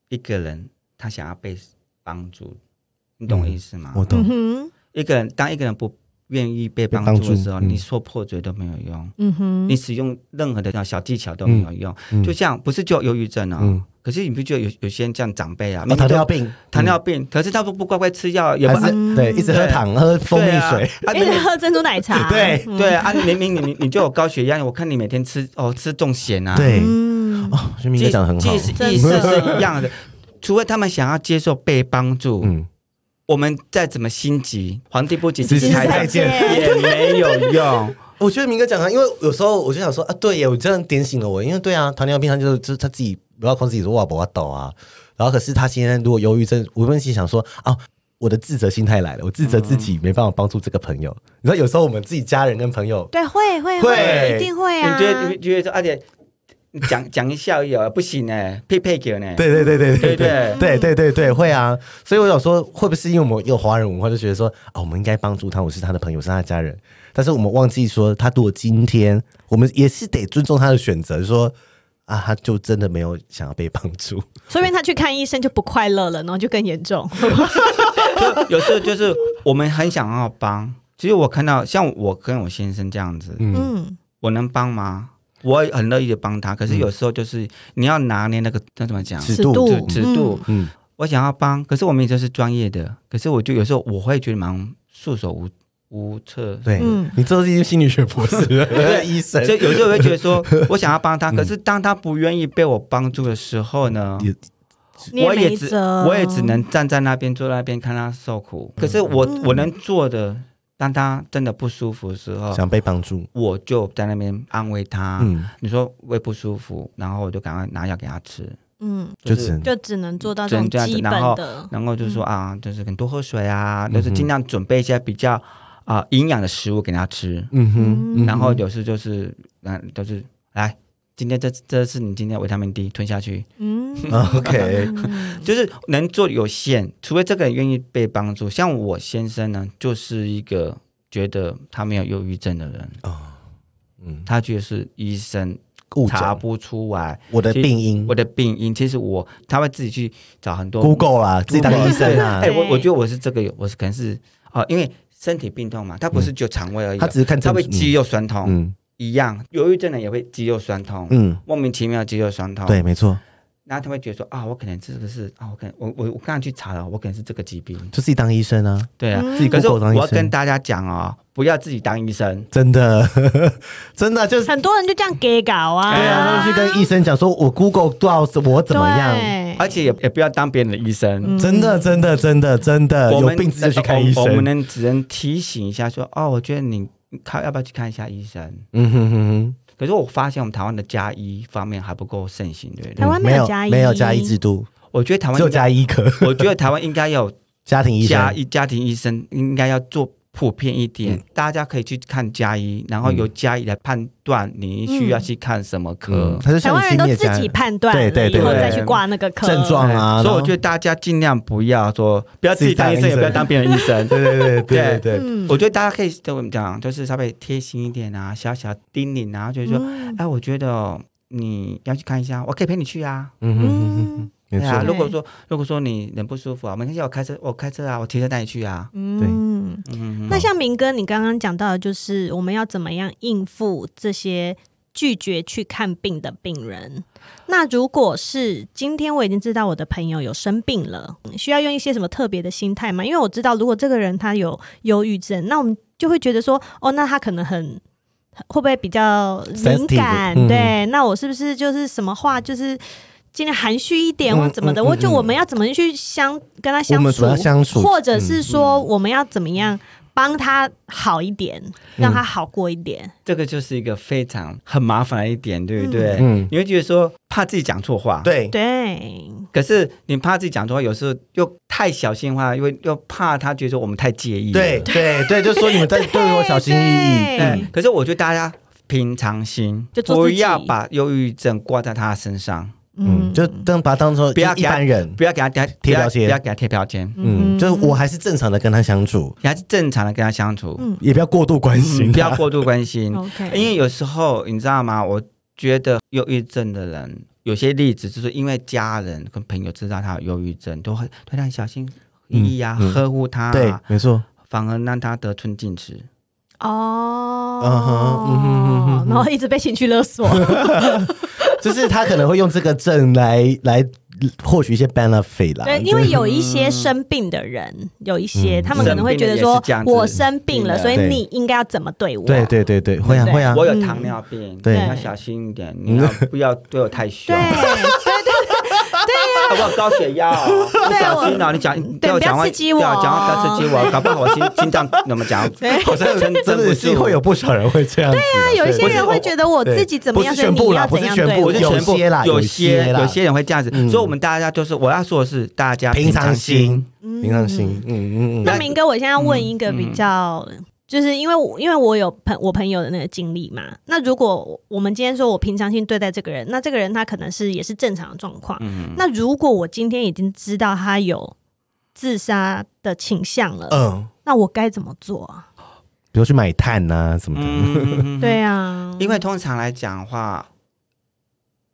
一个人，他想要被帮助，你懂我意思吗？嗯、我懂。一个人当一个人不愿意被帮助的时候，你说破嘴都没有用。嗯哼，你使用任何的小技巧都没有用。嗯、就像不是就忧郁症啊、哦，嗯、可是你不觉得有有些人这样长辈啊，糖尿病，糖尿病，可是他不不乖乖吃药，也不是对，一直喝糖喝蜂蜜水，一直喝珍珠奶茶。对对啊，明明你你你就有高血压，我看你每天吃哦吃重咸啊。对，哦，明明讲得很好，意思意思是一样的，除非他们想要接受被帮助。嗯。我们再怎么心急，皇帝不急只是太监也没有用。我觉得明哥讲的，因为有时候我就想说啊，对耶，我这样点醒了我。因为对啊，糖尿病他就是就是他自己不要控制自己说哇不要抖啊。然后可是他现在如果忧郁症，我问心想说啊，我的自责心态来了，我自责自己没办法帮助这个朋友。嗯、你知道有时候我们自己家人跟朋友对会会会，会一定会啊。你觉得你觉得说而且。讲讲一笑而已，不行呢，配配给呢。对对对对对对对对对对，会啊。所以我想说，会不会是因为我们有华人文化，就觉得说啊，我们应该帮助他，我是他的朋友，是他的家人。但是我们忘记说，他如果今天，我们也是得尊重他的选择。说啊，他就真的没有想要被帮助，说明他去看医生就不快乐了，然后就更严重。有时候就是我们很想要帮，其实我看到像我跟我先生这样子，嗯，我能帮吗？我很乐意的帮他，可是有时候就是你要拿捏那个那怎么讲？尺度。尺度。嗯，我想要帮，可是我们也就是专业的，可是我就有时候我会觉得蛮束手无无策。对，你这是一个心理学博士，对 医生，所以有时候我会觉得说，我想要帮他，可是当他不愿意被我帮助的时候呢，我也只我也只能站在那边坐在那边看他受苦。可是我我能做的。当他真的不舒服的时候，想被帮助，我就在那边安慰他。嗯，你说胃不舒服，然后我就赶快拿药给他吃。嗯，就是就只能做到这种基本的。然后，然后就说啊，就是很多喝水啊，就是尽量准备一些比较啊营养的食物给他吃。嗯哼，然后有时就是嗯，就是来。今天这这是你今天维他命 D 吞下去，嗯，OK，就是能做有限，除非这个人愿意被帮助。像我先生呢，就是一个觉得他没有忧郁症的人。哦，嗯，他觉得是医生查不出来。我的病因，我的病因，其实我他会自己去找很多 Google 啦，自己当医生啊。哎，我我觉得我是这个，我是可能是哦，因为身体病痛嘛，他不是就肠胃而已，他只是看他会肌肉酸痛，嗯。一样，忧郁症的也会肌肉酸痛，嗯，莫名其妙肌肉酸痛，对，没错。然后他会觉得说啊，我可能这个是啊，我可能我我我刚刚去查了，我可能是这个疾病，就自己当医生啊，对啊，自己可是我要跟大家讲哦，不要自己当医生，真的，真的就是很多人就这样给搞啊，对啊，去跟医生讲说，我 Google 多少我怎么样，而且也也不要当别人的医生，真的，真的，真的，真的，有病自己去看医生，我们能只能提醒一下说，哦，我觉得你看要不要去看一下医生，嗯哼哼哼。可是我发现我们台湾的加医方面还不够盛行，对不对？台湾没有加医，没有加医制度。我觉得台湾只有加医科。我觉得台湾应该有 家庭医生，家医家庭医生应该要做。普遍一点，嗯、大家可以去看加医，然后由加医来判断你需要去看什么科。嗯、台湾人都自己判断，对对对，然后再去挂那个科症状啊。所以我觉得大家尽量不要说，不要自己当医生，也不要当别人医生。对对对对对，我觉得大家可以跟我们讲，就是稍微贴心一点啊，小小叮咛啊，就是说，嗯、哎，我觉得你要去看一下，我可以陪你去啊。嗯嗯对啊，如果说如果说你人不舒服啊，没关系，我开车，我开车啊，我提车带你去啊。嗯，对，嗯，那像明哥，你刚刚讲到的，就是我们要怎么样应付这些拒绝去看病的病人？那如果是今天我已经知道我的朋友有生病了，需要用一些什么特别的心态吗？因为我知道，如果这个人他有忧郁症，那我们就会觉得说，哦，那他可能很会不会比较敏感？嗯、对，那我是不是就是什么话就是？尽量含蓄一点或怎么的，我就我们要怎么去相跟他相处，相处，或者是说我们要怎么样帮他好一点，让他好过一点。这个就是一个非常很麻烦的一点，对不对？嗯，你会觉得说怕自己讲错话，对对。可是你怕自己讲错话，有时候又太小心话，因为又怕他觉得说我们太介意。对对对，就说你们在 对我小心翼翼。对，可是我觉得大家。平常心，就不要把忧郁症挂在他身上。嗯，就当把他当做不要一般人，不要给他贴贴标签，不要给他贴标签。嗯，就是我还是正常的跟他相处，还是正常的跟他相处，嗯，也不要过度关心，不要过度关心。OK，因为有时候你知道吗？我觉得忧郁症的人有些例子，就是因为家人跟朋友知道他有忧郁症，都会对他小心翼翼啊，呵护他。对，没错，反而让他得寸进尺。哦，哦，然后一直被情绪勒索。就是他可能会用这个证来来获取一些 benefit 啦。对，因为有一些生病的人，有一些他们可能会觉得说，我生病了，所以你应该要怎么对我？对对对对，会啊会啊。我有糖尿病，对，要小心一点，你要 不要对我太凶？我有高血压，你小心啊！你讲，不要刺激我，讲话不要刺激我，搞不好我心心脏怎么讲？好像真真的是会有不少人会这样。对啊，有一些人会觉得我自己怎么样，所以你要怎样对我？有些啦，有些有些人会这样子，所以我们大家就是我要说的是，大家平常心，平常心。嗯嗯嗯。那明哥，我现在要问一个比较。就是因为因为我有朋我朋友的那个经历嘛，那如果我们今天说我平常心对待这个人，那这个人他可能是也是正常的状况。嗯，那如果我今天已经知道他有自杀的倾向了，嗯，那我该怎么做啊？比如去买炭啊什么的。嗯、对啊，因为通常来讲的话，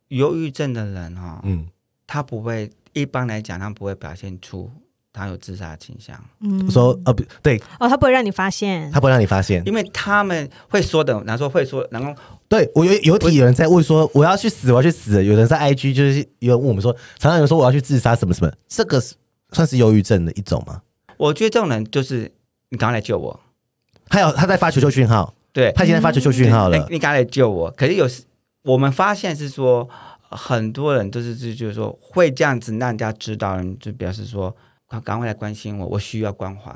忧郁症的人哈，嗯，他不会一般来讲他不会表现出。他有自杀倾向，嗯，说呃不对。哦，他不会让你发现，他不会让你发现，因为他们会说的，然后说会说，然后对我有有体有人在问说我要去死，我要去死，有人在 IG 就是有人问我们说，常常有人说我要去自杀什么什么，这个算是忧郁症的一种吗？我觉得这种人就是你赶快来救我，还有他在发求救讯号，对，他现在发求救讯号了，你赶快来救我。可是有时我们发现是说很多人都是就就是说会这样子让人家知道，就表示说。赶快来关心我，我需要关怀。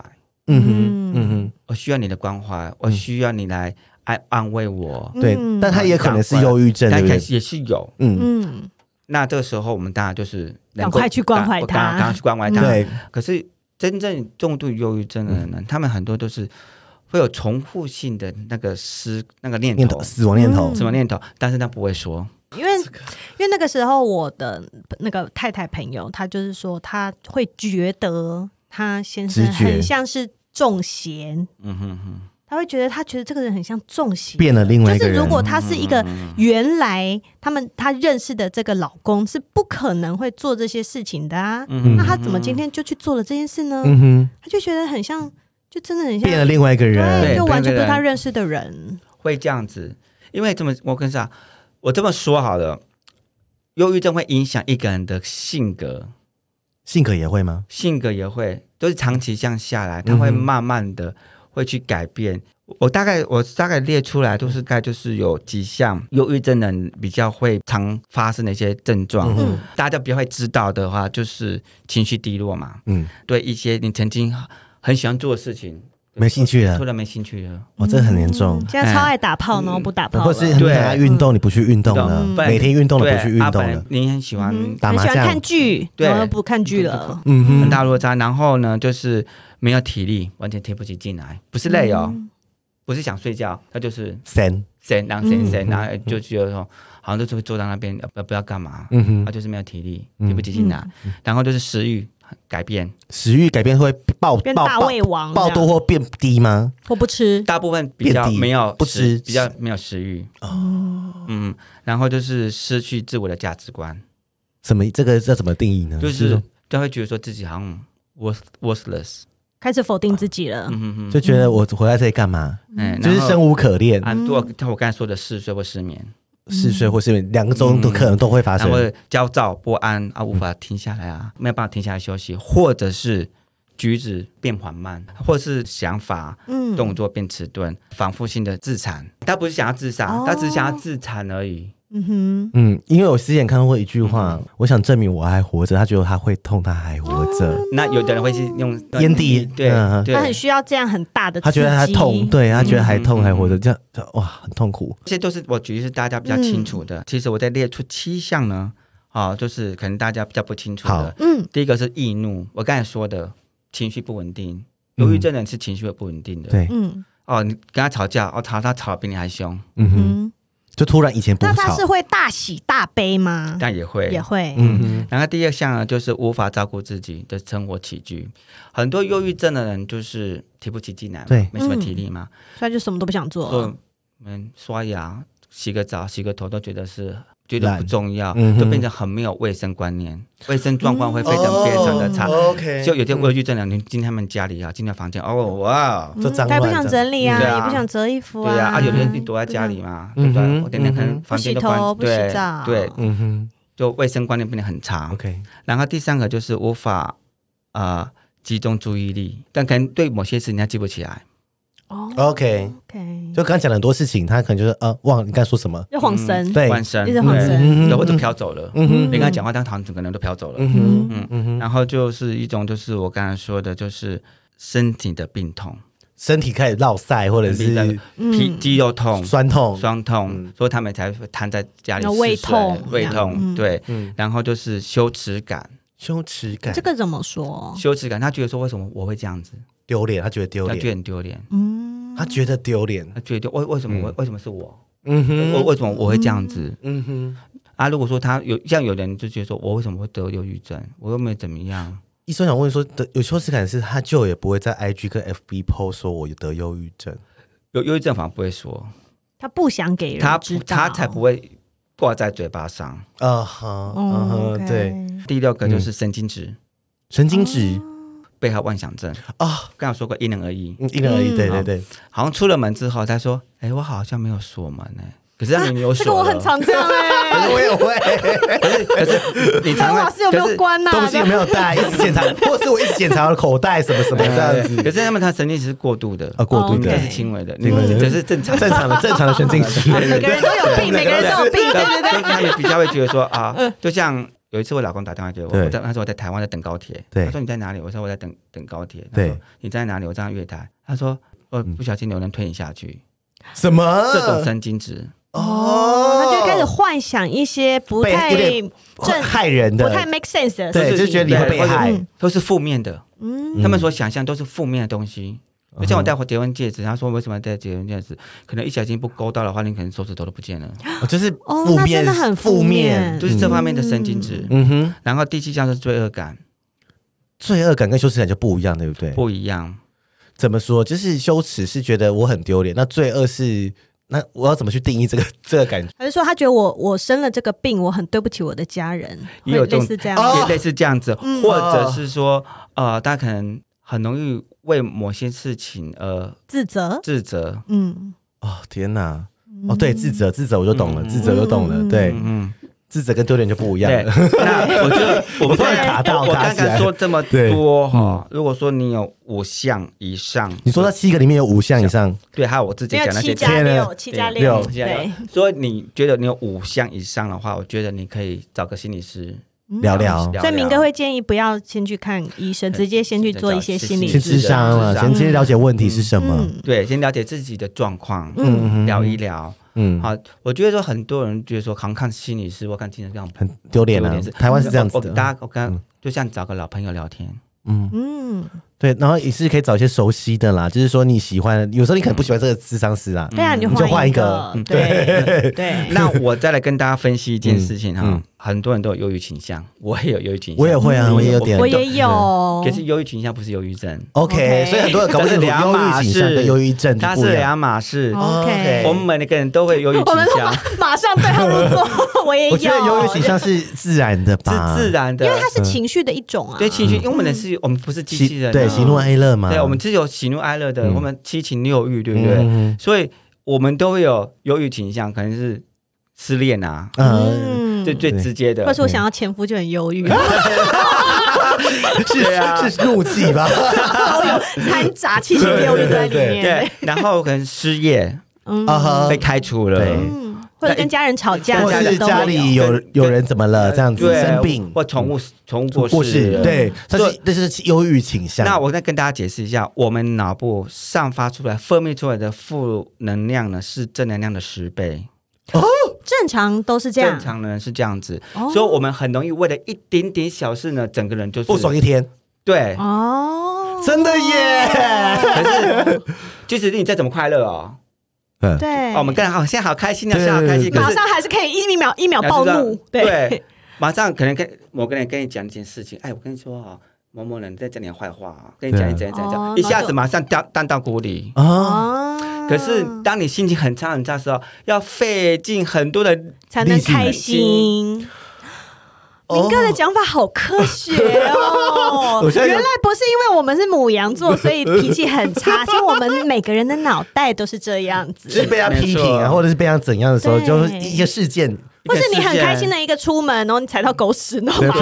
嗯哼，嗯。哼，我需要你的关怀，我需要你来安安慰我。对，但他也可能是忧郁症，但也是有。嗯。嗯，那这个时候我们当然就是赶快去关怀他，赶快去关怀他。对，可是真正重度忧郁症的人呢，他们很多都是会有重复性的那个思那个念头，死亡念头，死亡念头，但是他不会说。因为，因为那个时候我的那个太太朋友，她就是说，她会觉得她先生很像是中邪，嗯哼哼，她会觉得她觉得这个人很像中邪，变了另外一个人。就是如果他是一个原来他们他认识的这个老公是不可能会做这些事情的啊，那他怎么今天就去做了这件事呢？嗯哼，他就觉得很像，就真的很像变了另外一个人，对，就完全不是他认识的人，会这样子，因为这么我跟你讲。我这么说好了，忧郁症会影响一个人的性格，性格也会吗？性格也会，都是长期这样下来，他会慢慢的会去改变。嗯、我大概我大概列出来都是概就是有几项忧郁症人比较会常发生的一些症状，嗯、大家比较会知道的话，就是情绪低落嘛，嗯，对一些你曾经很喜欢做的事情。没兴趣了，突然没兴趣了，哇，这很严重。现在超爱打炮，然后不打炮，或是很爱运动，你不去运动了，每天运动了不去运动了。你很喜欢打麻将，喜欢看剧，然后不看剧了，嗯哼，大落差。然后呢，就是没有体力，完全提不起劲来，不是累哦，不是想睡觉，他就是神神，然后神神，然后就觉得说，好像就是会坐在那边，不不要干嘛，嗯哼，他就是没有体力，提不起劲来，然后就是食欲。改变食欲改变会爆变大胃王，暴多或变低吗？或不吃？大部分比较没有不吃，比较没有食欲哦。嗯，然后就是失去自我的价值观。什么？这个这怎么定义呢？就是就会觉得说自己好像 worth worthless，开始否定自己了。就觉得我活在这里干嘛？嗯，就是生无可恋。啊，我我刚才说的嗜睡或失眠。嗜睡或是两个钟都可能都会发生，然后焦躁不安啊，无法停下来啊，没有办法停下来休息，或者是举止变缓慢，或者是想法、嗯动作变迟钝，反复性的自残。他不是想要自杀，他只是想要自残而已。嗯哼，嗯，因为我之前看到过一句话，我想证明我还活着。他觉得他会痛，他还活着。那有的人会是用烟蒂，对，他很需要这样很大的。他觉得他痛，对他觉得还痛还活着，这样哇，很痛苦。这些都是我举例是大家比较清楚的。其实我在列出七项呢，啊，就是可能大家比较不清楚的。嗯，第一个是易怒，我刚才说的情绪不稳定，忧郁症人是情绪会不稳定的。对，嗯。哦，你跟他吵架，哦，他他吵得比你还凶，嗯哼，就突然以前不，那他是会大喜大悲吗？但也会。也会，嗯。哼。然后第二项呢，就是无法照顾自己的生活起居，很多忧郁症的人就是提不起劲来，对，没什么体力嘛，所以就什么都不想做，嗯，刷牙、洗个澡、洗个头都觉得是。觉得不重要，就变成很没有卫生观念，卫生状况会非常非常的差。OK，就有天我去这两天进他们家里啊，进到房间，哦哇，就脏乱。他也不想整理啊，也不想折衣服啊。对啊，有天你躲在家里嘛，对不对？我天天可能房间都关，不洗澡，对，嗯哼，就卫生观念变得很差。OK，然后第三个就是无法啊集中注意力，但可能对某些事情他记不起来。哦，OK，OK，就刚讲了很多事情，他可能就是呃，忘了你刚才说什么，就晃神，对，晃神，一直晃神，然后就飘走了。嗯哼，你跟他讲话，当场整个人都飘走了。嗯哼，嗯嗯，然后就是一种，就是我刚才说的，就是身体的病痛，身体开始落赛，或者是皮肌肉痛、酸痛、酸痛，所以他们才会瘫在家里。胃痛，胃痛，对，然后就是羞耻感，羞耻感，这个怎么说？羞耻感，他觉得说，为什么我会这样子？丢脸，他觉得丢脸，他觉得很丢脸。嗯，他觉得丢脸，他觉得为为什么我为什么是我？嗯哼，为为什么我会这样子？嗯哼，啊，如果说他有像有人就觉得说我为什么会得忧郁症？我又没怎么样。医生想问说，得有羞耻感是他就也不会在 IG 跟 FB post 说我得忧郁症，有忧郁症反而不会说，他不想给人他他才不会挂在嘴巴上。啊哈，嗯哼，对。第六个就是神经质，神经质。被害妄想症啊，刚刚说过因人而异，因人而异，对对对。好像出了门之后，他说：“哎，我好像没有锁门呢。”可是他明明有锁。这个我很常这样哎，我也会。可是你常常 是有没有关呐？东西有没有带？一直检查，或是我一直检查我的口袋什么什么这样子。可是他们他神经质是过度的啊，过度的，这是轻微的，那个这是正常正常的正常的神经质。每个人都有病，每个人都有病，对对对。他也比较会觉得说啊，就像。有一次，我老公打电话给我，我在那时候我在台湾在等高铁。他说你在哪里？我说我在等等高铁。他说你在哪里？我在月台。他说我，不小心有人推你下去。什么？这种神经质哦，他就开始幻想一些不太正害人的、不太 make sense 的，对，就觉得你会被害，都是负面的。嗯，他们所想象都是负面的东西。就像我戴结婚戒指，他说为什么要戴结婚戒指？可能一小心不勾到的话，你可能手指头都不见了。就是负面，很负面，就是这方面的神经质。嗯哼。然后第七项是罪恶感，罪恶感跟羞耻感就不一样，对不对？不一样。怎么说？就是羞耻是觉得我很丢脸，那罪恶是那我要怎么去定义这个 这个感觉？还是说他觉得我我生了这个病，我很对不起我的家人？也有类似这样，也类似这样子，或者是说呃，大家可能很容易。为某些事情而自责，自责，嗯，哦天哪，哦对，自责，自责我就懂了，自责就懂了，对，嗯，自责跟丢脸就不一样。了。那我觉得 我们刚才我刚刚说这么多哈，如果说你有五项以上，你说那七个里面有五项以上，对，还有我自己讲那些七加六，七加六，对，所以你觉得你有五项以上的话，我觉得你可以找个心理师。聊聊，所以明哥会建议不要先去看医生，直接先去做一些心理咨商了，先先了解问题是什么。对，先了解自己的状况，嗯，聊一聊。嗯，好，我觉得说很多人觉得说，好像看心理师或看精神这样很丢脸啊。台湾是这样子的，大家我刚就像找个老朋友聊天。嗯嗯，对，然后也是可以找一些熟悉的啦，就是说你喜欢，有时候你可能不喜欢这个智商师啦，对啊，你就换一个。对对，那我再来跟大家分析一件事情哈。很多人都有忧郁倾向，我也有忧郁倾向，我也会啊，我也有点，我也有。可是忧郁倾向不是忧郁症，OK。所以很多人搞不清楚忧郁倾向跟忧郁症，它是两码事。OK，我们每个人都会忧郁倾向，马上对号入座。我也有，我觉得忧郁倾向是自然的吧，是自然的，因为它是情绪的一种啊。对情绪，因为我们是，我们不是机器人，对喜怒哀乐嘛。对，我们只有喜怒哀乐的，我们七情六欲，对不对？所以我们都会有忧郁倾向，可能是失恋啊，嗯。最最直接的，或者我想要前夫就很忧郁，是啊，是怒气吧？都有掺杂七情六欲在里面。对，然后可能失业，嗯，被开除了，或者跟家人吵架，或者是家里有有人怎么了，这样子生病，或宠物宠物过世，对，这是这是忧郁倾向。那我再跟大家解释一下，我们脑部散发出来、分泌出来的负能量呢，是正能量的十倍。哦，正常都是这样，正常人是这样子，所以我们很容易为了一点点小事呢，整个人就是不爽一天。对，哦，真的耶！可是即使你再怎么快乐哦，嗯，对，哦，我们更好现在好开心啊，现在好开心，马上还是可以一秒一秒暴怒，对，马上可能跟某个人跟你讲一件事情，哎，我跟你说啊，某某人在讲你坏话啊，跟你讲一讲讲讲，一下子马上掉荡到谷底。啊。可是当你心情很差很差的时候，要费尽很多的才能开心。明哥的讲法好科学哦！原来不是因为我们是母羊座，所以脾气很差。是我们每个人的脑袋都是这样子，是被他批评啊，或者是被他怎样的时候，就是一个事件，或是你很开心的一个出门，然后你踩到狗屎，然后马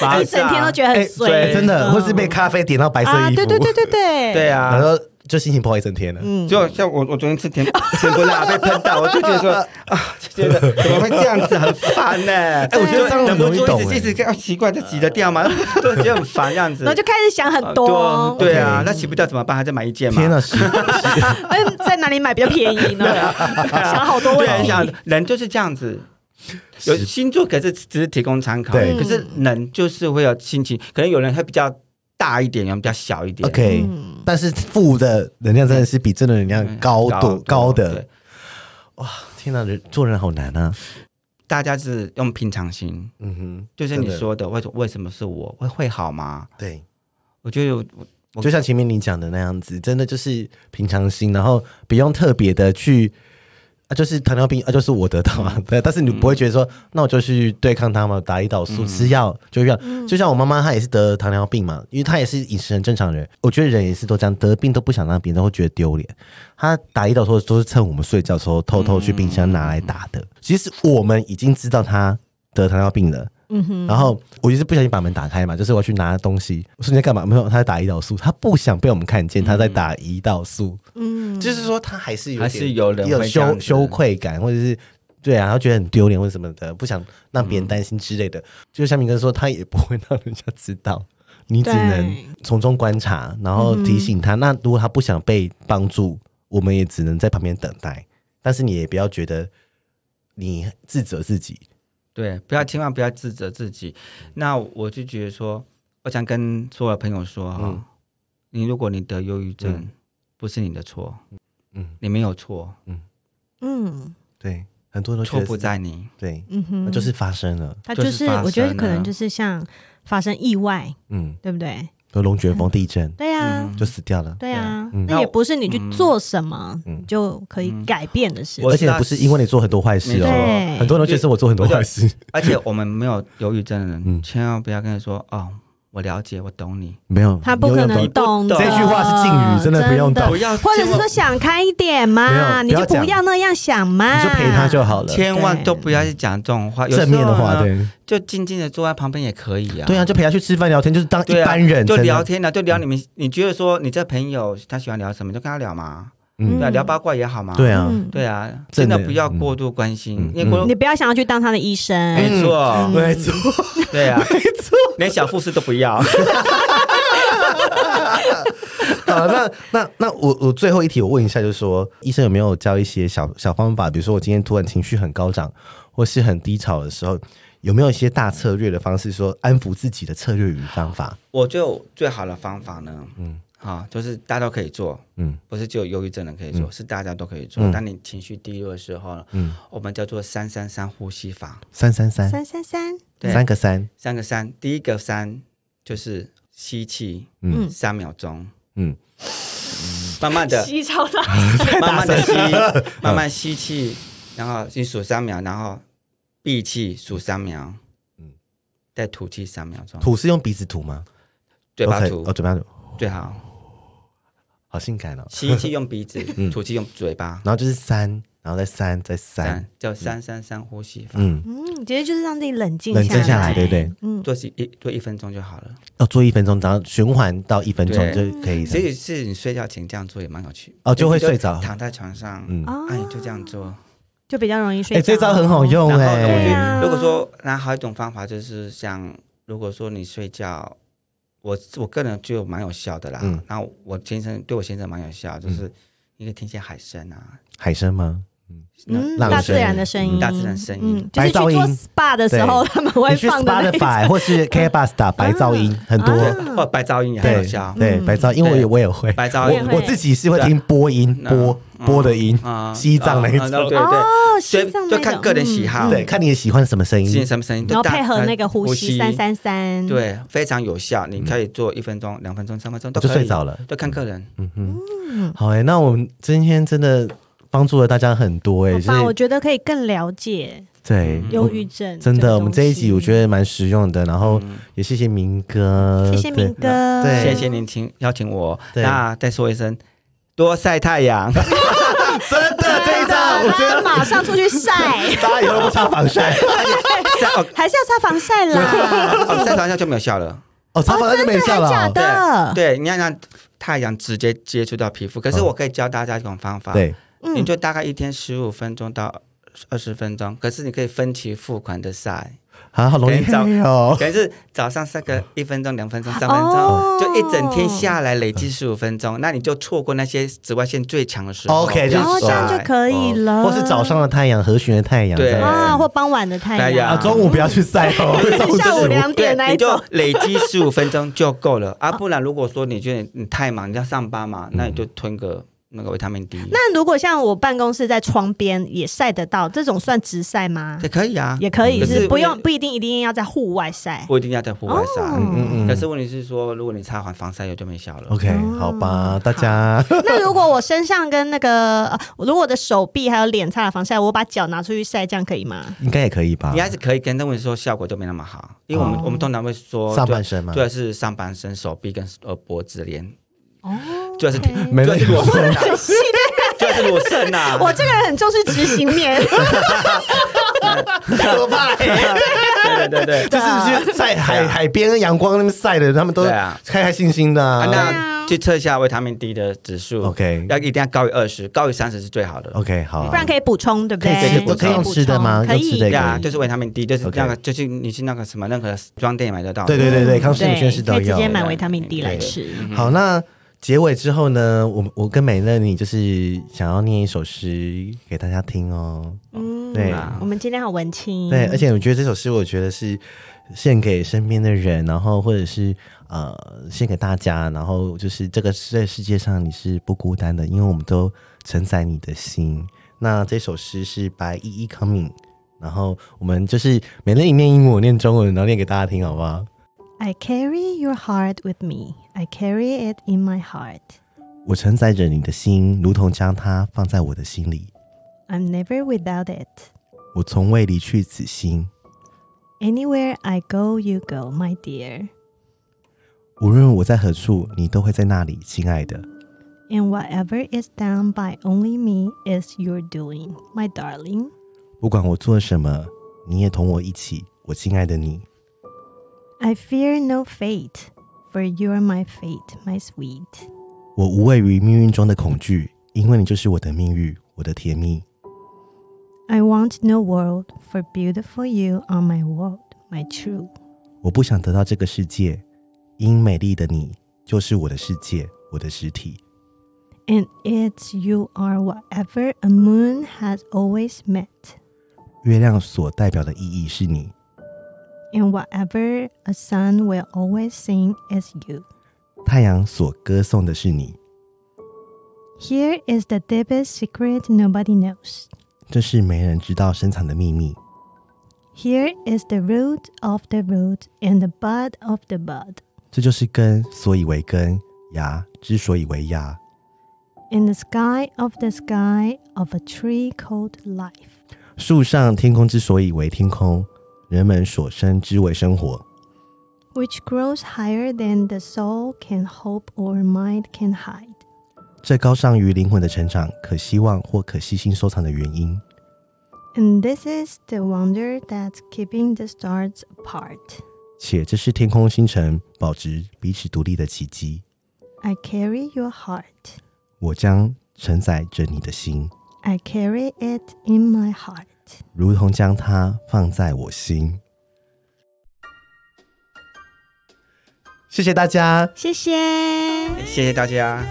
上一整天都觉得很衰，真的，或是被咖啡点到白色衣服，对对对对对，对啊。就心情不好一整天了，嗯，就像我我昨天吃甜 甜不辣被喷到，我就觉得说 啊，就觉得怎么会这样子，很烦呢？哎，我觉得这样很容易懂，一直一直要习惯，这洗得掉吗？就觉得很烦这样子，然后就开始想很多，对啊，那洗不掉怎么办？还再买一件吗？天哪，嗯，在哪里买比较便宜呢？想好多问题，想人就是这样子，有星座可是只是提供参考，可是人就是会有心情，可能有人会比较。大一点，然后比较小一点。OK，但是负的能量真的是比正的能量高多高的。哇，天哪，人做人好难啊！大家是用平常心，嗯哼，就是你说的，为什为什么是我会会好吗？对，我觉得我就像前面你讲的那样子，真的就是平常心，然后不用特别的去。就是糖尿病啊，就是我得到啊，对，但是你不会觉得说，那我就去对抗它嘛，打胰岛素，吃药，就这样。就像我妈妈，她也是得糖尿病嘛，因为她也是饮食很正常的人。我觉得人也是都这样，得病都不想让别人会觉得丢脸。她打胰岛素都是趁我们睡觉的时候偷偷去冰箱拿来打的。其实我们已经知道她得糖尿病了。嗯哼，然后我就是不小心把门打开嘛，就是我要去拿东西。我说你在干嘛？没有，他在打胰岛素，他不想被我们看见，他在打胰岛素。嗯，就是说他还是有点还是有人有羞羞愧感，或者是对啊，他觉得很丢脸或者什么的，不想让别人担心之类的。嗯、就像明哥说，他也不会让人家知道，你只能从中观察，然后提醒他。嗯、那如果他不想被帮助，我们也只能在旁边等待。但是你也不要觉得你自责自己。对，不要千万不要自责自己。那我就觉得说，我想跟所有朋友说哈，嗯、你如果你得忧郁症，嗯、不是你的错，嗯，你没有错，嗯嗯，对，很多人都错不在你，对，嗯哼，那就是发生了，它就是我觉得可能就是像发生意外，嗯，对不对？龙卷风、地震，对呀，就死掉了。对呀，那也不是你去做什么就可以改变的事情，而且不是因为你做很多坏事哦。很多人就是我做很多坏事，而且我们没有忧郁症的人，千万不要跟他说哦。我了解，我懂你。没有，他不可能懂的。这句话是敬语，真的不用懂。或者是说想开一点嘛，你就不要那样想嘛，你就陪他就好了。千万都不要去讲这种话，正面的话，对，就静静的坐在旁边也可以啊。对啊，就陪他去吃饭聊天，就是当一般人，就聊天了，就聊你们。你觉得说你这朋友他喜欢聊什么，就跟他聊嘛。嗯，对，聊八卦也好嘛。对啊，对啊，真的不要过度关心，因为你不要想要去当他的医生。没错，没错，对啊，没错，连小护士都不要。好，那那那我我最后一题，我问一下，就是说，医生有没有教一些小小方法？比如说，我今天突然情绪很高涨，或是很低潮的时候，有没有一些大策略的方式，说安抚自己的策略与方法？我就最好的方法呢，嗯。好，就是大家都可以做，嗯，不是只有忧郁症人可以做，是大家都可以做。当你情绪低落的时候，嗯，我们叫做三三三呼吸法，三三三，三三三，对，三个三，三个三。第一个三就是吸气，嗯，三秒钟，嗯，慢慢的 吸超大，慢慢的吸，慢慢吸气，然后你数三秒，然后闭气数三秒，嗯，再吐气三秒钟。吐是用鼻子吐吗？嘴巴吐，哦，嘴巴吐。最好。好性感哦！吸气用鼻子，吐气用嘴巴，然后就是三，然后再三，再三，叫三三三呼吸法。嗯嗯，其实就是让自己冷静冷静下来，对不对？嗯，做一做一分钟就好了。哦，做一分钟，然后循环到一分钟就可以。所以是你睡觉前这样做也蛮有趣。哦，就会睡着，躺在床上，嗯，啊，你，就这样做，就比较容易睡。哎，这招很好用哎。如果说那还有一种方法，就是像如果说你睡觉。我我个人就蛮有效的啦，然后我先生对我先生蛮有效，就是你可以听些海声啊，海声吗？嗯，大自然的声音，大自然声音，就是去做 SPA 的时候他们会放的。Spotify 或是 K b u s 打白噪音很多，或白噪音也很有效。对，白噪音我也我也会，白噪音我自己是会听播音播播的音，西藏那一种。对对哦，西藏就看个人喜好，对，看你喜欢什么声音，什么声音，然后配合那个呼吸三三三，对，非常有效。你可以做一分钟、两分钟、三分钟，就睡着了，就看个人。嗯哼，好哎，那我们今天真的。帮助了大家很多哎，就是我觉得可以更了解对忧郁症。真的，我们这一集我觉得蛮实用的，然后也谢谢明哥，谢谢明哥，对，谢谢您请邀请我。那再说一声，多晒太阳。真的，这一招我觉得 马上出去晒，大家以后不擦防晒，还是要擦防晒啦。晒防晒就没有效了。哦，擦防晒就没有效了。假的？对，你要让太阳直接接触到皮肤。可是我可以教大家一种方法。对。你就大概一天十五分钟到二十分钟，可是你可以分期付款的晒，啊，好容易哦。可能是早上晒个一分钟、两分钟、三分钟，就一整天下来累计十五分钟，那你就错过那些紫外线最强的时候。OK，这样就可以了。或是早上的太阳、和煦的太阳，对啊，或傍晚的太阳。啊，中午不要去晒哦，下午两点那一种，你就累积十五分钟就够了啊。不然如果说你觉得你太忙，你要上班嘛，那你就吞个。那个维他命 D。那如果像我办公室在窗边也晒得到，这种算直晒吗？也可以啊，也可以是不用不一定一定要在户外晒，不一定要在户外晒。嗯嗯嗯。可是问题是说，如果你擦完防晒油就没效了。OK，好吧，大家。那如果我身上跟那个，如果我的手臂还有脸擦了防晒，我把脚拿出去晒，这样可以吗？应该也可以吧。应该是可以，跟但问题说效果就没那么好，因为我们我们通常会说上半身嘛，对，是上半身、手臂跟呃脖子、脸。哦，就是没那么细。就是裸肾呐！我这个人很重视执行面，可怕！对对对，就是去晒海海边阳光那边晒的，他们都开开心心的。那去测一下维他命 D 的指数，OK，要一定要高于二十，高于三十是最好的。OK，好，不然可以补充，对不对？可以可以吃的吗？可以呀，就是维他命 D，就是那个，就是你去那个什么任何装店买得到。对对对对，康师美是都有，可以直接买维他命 D 来吃。好，那。结尾之后呢，我我跟美乐你就是想要念一首诗给大家听哦。嗯，对，我们今天好文青。对，而且我觉得这首诗，我觉得是献给身边的人，然后或者是呃献给大家，然后就是这个在世界上你是不孤单的，因为我们都承载你的心。那这首诗是白依依 coming，然后我们就是美乐你念英文，我念中文，然后念给大家听，好不好？I carry your heart with me. I carry it in my heart. 我承载着你的心，如同将它放在我的心里。I'm never without it. 我从未离去此心。Anywhere I go, you go, my dear. 无论我在何处，你都会在那里，亲爱的。And whatever is done by only me is your doing, my darling. 不管我做什么，你也同我一起，我亲爱的你。I fear no fate, for you are my fate, my sweet. 我无畏于命运中的恐惧，因为你就是我的命运，我的甜蜜。I want no world, for beautiful you are my world, my true. 我不想得到这个世界，因美丽的你就是我的世界，我的实体。And it's you are whatever a moon has always met. 月亮所代表的意义是你。 And whatever a sun will always sing is you。太阳所歌颂的是你。Here is the deepest secret nobody knows。这是没人知道深藏的秘密。Here is the root of the root and the bud of the bud。这就是根，所以为根；芽之所以为芽。In the sky of the sky of a tree called life。树上天空之所以为天空。 人们所称之为生活，which grows higher than the soul can hope or mind can hide。这高尚于灵魂的成长，可希望或可细心收藏的原因。And this is the wonder that's keeping the stars apart。且这是天空星辰保持彼此独立的奇迹。I carry your heart。我将承载着你的心。I carry it in my heart。 如同将它放在我心。谢谢大家，谢谢，谢谢大家。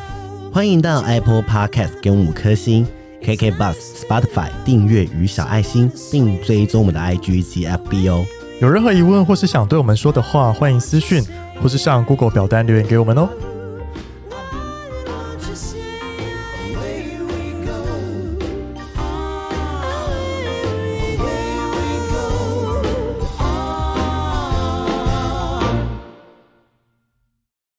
欢迎到 Apple Podcast 给我们五颗星，KK Bus、Spotify 订阅与小爱心，并追踪我们的 IG 及 FB 哦。有任何疑问或是想对我们说的话，欢迎私讯或是上 Google 表单留言给我们哦。